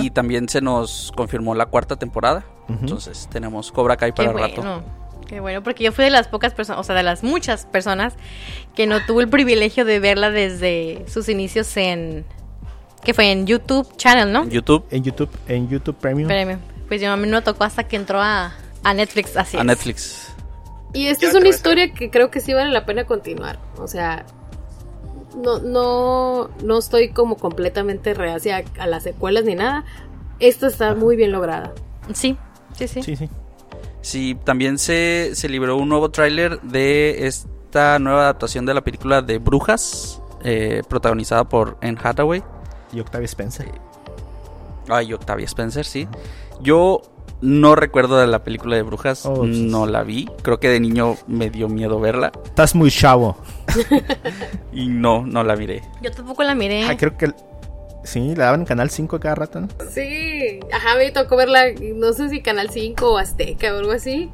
Y también se nos confirmó la cuarta temporada. Entonces tenemos Cobra Kai para el rato. Qué bueno, porque yo fui de las pocas personas, o sea, de las muchas personas que no tuvo el privilegio de verla desde sus inicios en que fue en YouTube Channel, ¿no? YouTube. En YouTube, en YouTube Premium. Premium. Pues yo a mí no tocó hasta que entró a, a Netflix, así A Netflix. Y esta es una historia que creo que sí vale la pena continuar. O sea, no, no, no estoy como completamente reacia a, las secuelas ni nada. Esta está muy bien lograda. Sí, sí, sí. Sí, sí. Sí, también se, se liberó un nuevo tráiler de esta nueva adaptación de la película de Brujas, eh, protagonizada por Anne Hathaway. Y Octavia Spencer. Ay, Octavia Spencer, sí. Yo no recuerdo de la película de brujas, oh, no la vi. Creo que de niño me dio miedo verla. Estás muy chavo. [LAUGHS] y no, no la miré. Yo tampoco la miré. Ah, creo que sí, la daban en Canal 5 cada rato, ¿no? Sí, ajá, me tocó verla, no sé si Canal 5 o Azteca o algo así.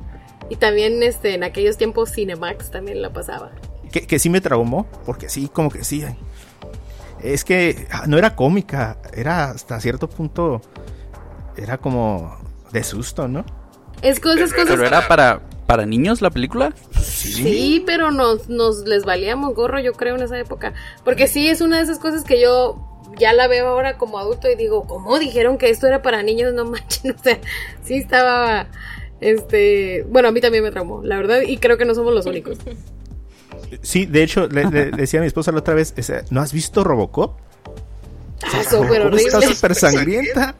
Y también este, en aquellos tiempos Cinemax también la pasaba. Que, que sí me traumó, porque sí, como que sí es que ah, no era cómica, era hasta cierto punto, era como de susto, ¿no? Es cosas, cosas. ¿Pero era para, para niños la película? Sí, pero nos, nos les valíamos gorro, yo creo, en esa época. Porque sí, es una de esas cosas que yo ya la veo ahora como adulto y digo, ¿cómo dijeron que esto era para niños? No manches, [LAUGHS] o sea, sí estaba, este, bueno, a mí también me traumó, la verdad, y creo que no somos los únicos. Sí, de hecho, le, decía a mi esposa la otra vez, ¿no has visto Robocop? Ah, súper horrible. Está súper sangrienta.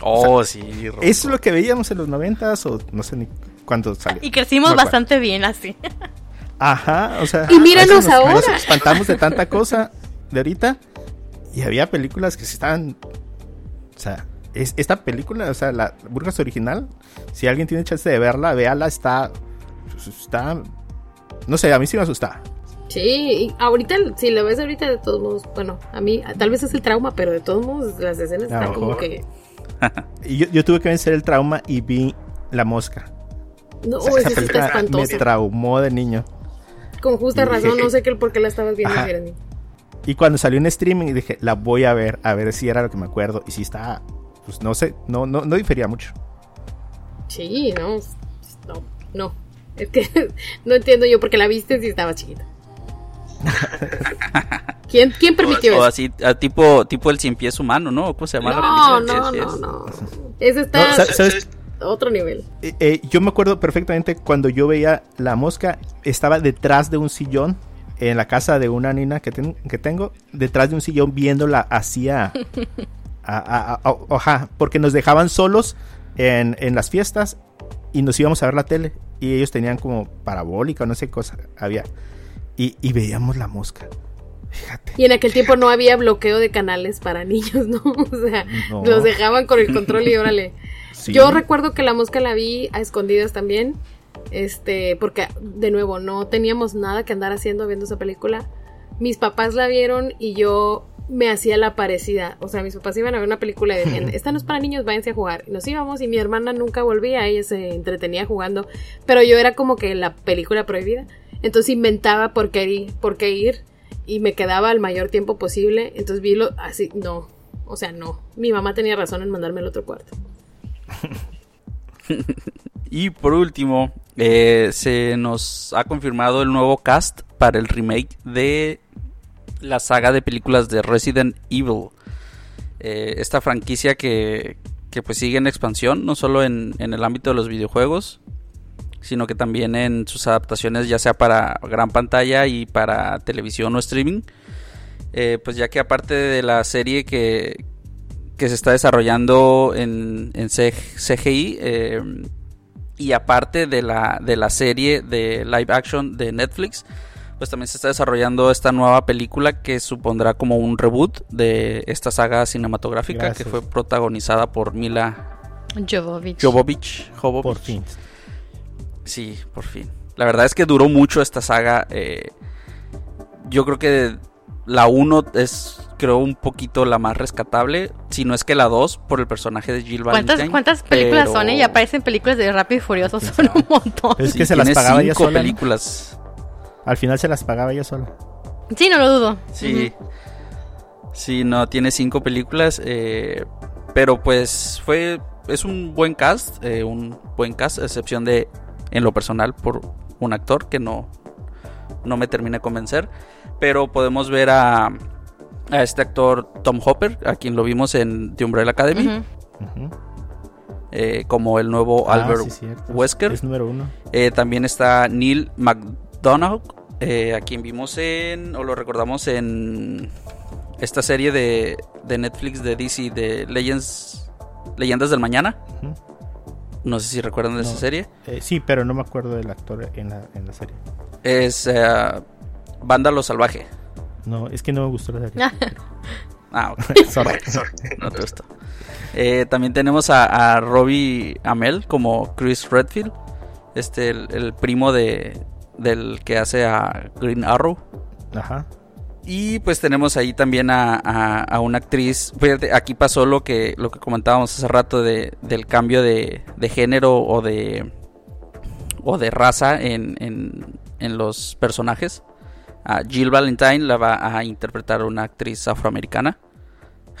Oh, sí. Eso es lo que veíamos en los noventas o no sé ni cuándo salió. Y crecimos bastante bien así. Ajá, o sea. Y míranos ahora. Nos espantamos de tanta cosa de ahorita. Y había películas que se estaban. O sea, esta película, o sea, la Burgas original, si alguien tiene chance de verla, véala, está. Está no sé, a mí sí me asusta. Sí, y ahorita, si lo ves ahorita, de todos modos, bueno, a mí tal vez es el trauma, pero de todos modos las escenas están como que... y yo, yo, tuve que vencer el trauma y vi La Mosca. No, o esa espantoso. Me traumó de niño. Con justa razón, no sé qué, por qué la estabas viendo, Y cuando salió en streaming dije, la voy a ver, a ver si era lo que me acuerdo. Y si está, pues no sé, no, no, no difería mucho. Sí, no, no, no. Es que [LAUGHS] no entiendo yo por qué la viste si estaba chiquita. [LAUGHS] ¿Quién, ¿Quién permitió eso? O así, a tipo, tipo el cien pies humano, ¿no? ¿Cómo se llama no, la película? No, no, no, Eso está otro nivel. Eh, eh, yo me acuerdo perfectamente cuando yo veía la mosca, estaba detrás de un sillón en la casa de una nina que, que tengo, detrás de un sillón viéndola hacia... Oja, porque nos dejaban solos en, en las fiestas y nos íbamos a ver la tele y ellos tenían como parabólica o no sé cosa había y, y, veíamos la mosca fíjate y en aquel tiempo no había bloqueo de canales para niños no [LAUGHS] o sea los dejaban con el control y órale yo recuerdo que la mosca la vi a escondidas también este porque de nuevo no teníamos nada que andar haciendo viendo esa película mis papás la vieron y yo me hacía la parecida. O sea, mis papás iban a ver una película y decían, [LAUGHS] esta no es para niños, váyanse a jugar. Y nos íbamos y mi hermana nunca volvía, ella se entretenía jugando. Pero yo era como que la película prohibida. Entonces inventaba por qué ir, por qué ir y me quedaba el mayor tiempo posible. Entonces vi lo así, no. O sea, no. Mi mamá tenía razón en mandarme al otro cuarto. [LAUGHS] y por último, eh, se nos ha confirmado el nuevo cast para el remake de la saga de películas de Resident Evil. Eh, esta franquicia que, que, pues sigue en expansión, no solo en, el ámbito de los videojuegos, sino que también en sus adaptaciones ya sea para gran pantalla y para televisión o streaming. Eh, pues ya que aparte de la serie que, que se está desarrollando en, en CGI, eh, y aparte de la, de la serie de live action de Netflix, pues también se está desarrollando esta nueva película que supondrá como un reboot de esta saga cinematográfica que fue protagonizada por Mila Jovovich. Jovovich. Por fin. Sí, por fin. La verdad es que duró mucho esta saga. Eh, yo creo que la 1 es, creo, un poquito la más rescatable. Si no es que la 2, por el personaje de Jill Valentine. ¿Cuántas películas son? Y aparecen películas de Rápido y Furioso. Son un montón. Es que se las pagaba ya sola. películas. Al final se las pagaba ella sola. Sí, no lo dudo. Sí. Sí, no, tiene cinco películas. Eh, pero pues fue. Es un buen cast. Eh, un buen cast, a excepción de, en lo personal, por un actor que no, no me termina de convencer. Pero podemos ver a, a este actor Tom Hopper, a quien lo vimos en The Umbrella Academy. Eh, como el nuevo ah, Albert Wesker. Es número uno. también está Neil McDonough, eh, a quien vimos en, o lo recordamos en esta serie de, de Netflix de DC de Legends, Leyendas del Mañana. No sé si recuerdan de esa serie. Eh, sí, pero no me acuerdo del actor en la, en la serie. Es eh, Vándalo Salvaje. No, es que no me gustó la serie. ah, [LAUGHS] ok. [LAUGHS] No te gustó. Eh, también tenemos a, a Robbie Amell como Chris Redfield. Este, el primo de, del que hace a Green Arrow. Ajá. Y pues tenemos ahí también a, a, una actriz. aquí pasó lo que, lo que comentábamos hace rato de, del cambio de, de, género o de, o de raza en, en, en los personajes. A Jill Valentine la va a interpretar una actriz afroamericana,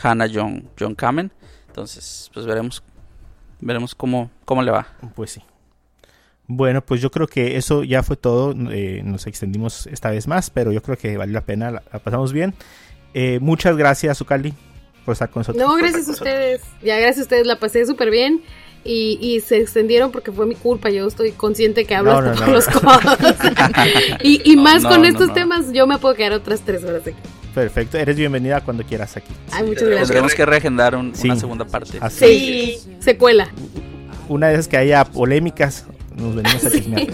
Hannah John, John Kamen. Entonces, pues veremos, veremos cómo, cómo le va. Pues sí. Bueno, pues yo creo que eso ya fue todo. Eh, nos extendimos esta vez más, pero yo creo que valió la pena. La, pasamos bien. Eh, muchas gracias, Ucali, por estar con nosotros. No, gracias a ustedes. Ya, gracias a ustedes. La pasé súper bien. Y, se extendieron porque fue mi culpa. Yo estoy consciente que hablo no, los codos. [LAUGHS] y, más con estos temas, yo me puedo quedar otras tres horas aquí. Perfecto, eres bienvenida cuando quieras aquí. Ay, muchas gracias. Tendremos que reagendar una segunda parte. Sí, secuela. Una de esas que haya polémicas nos venimos a chismear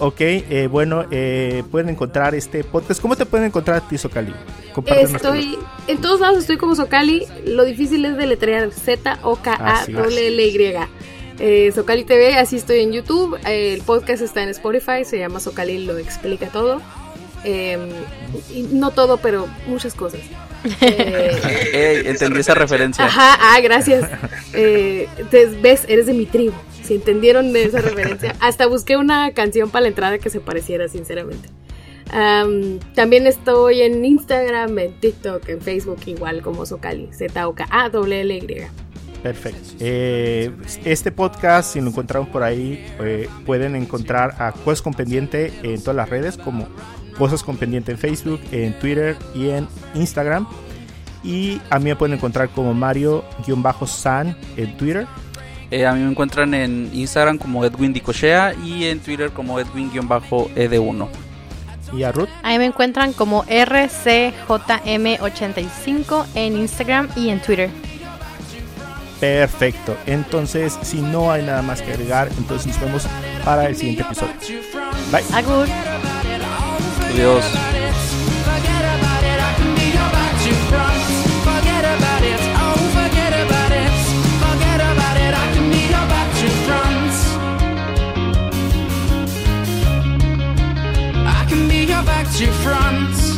Ok, eh, bueno, eh, pueden encontrar este podcast. ¿Cómo te pueden encontrar a ti, Socali? Estoy en todos lados, estoy como Socali. Lo difícil es deletrear Z-O-K-A-L-L-Y. Eh, Socali TV, así estoy en YouTube. el podcast está en Spotify, se llama Socali, lo explica todo. Em, no todo, pero muchas cosas. Entendí esa referencia. Ajá, ah, gracias. ves, eres de mi tribu si entendieron de esa referencia. Hasta busqué una canción para la entrada que se pareciera, sinceramente. también estoy en Instagram, en TikTok, en Facebook, igual como Socali, Z-O-K-A-W-L-Y. Perfecto. Eh, este podcast, si lo encontraron por ahí, eh, pueden encontrar a Cosas con Pendiente en todas las redes, como Cosas con Pendiente en Facebook, en Twitter y en Instagram. Y a mí me pueden encontrar como Mario-San en Twitter eh, a mí me encuentran en Instagram como Edwin Dicochea y en Twitter como Edwin-ed1. ¿Y a Ruth? Ahí me encuentran como RCJM85 en Instagram y en Twitter. Perfecto. Entonces, si no hay nada más que agregar, entonces nos vemos para el siguiente episodio. Bye. Adiós. your back to front.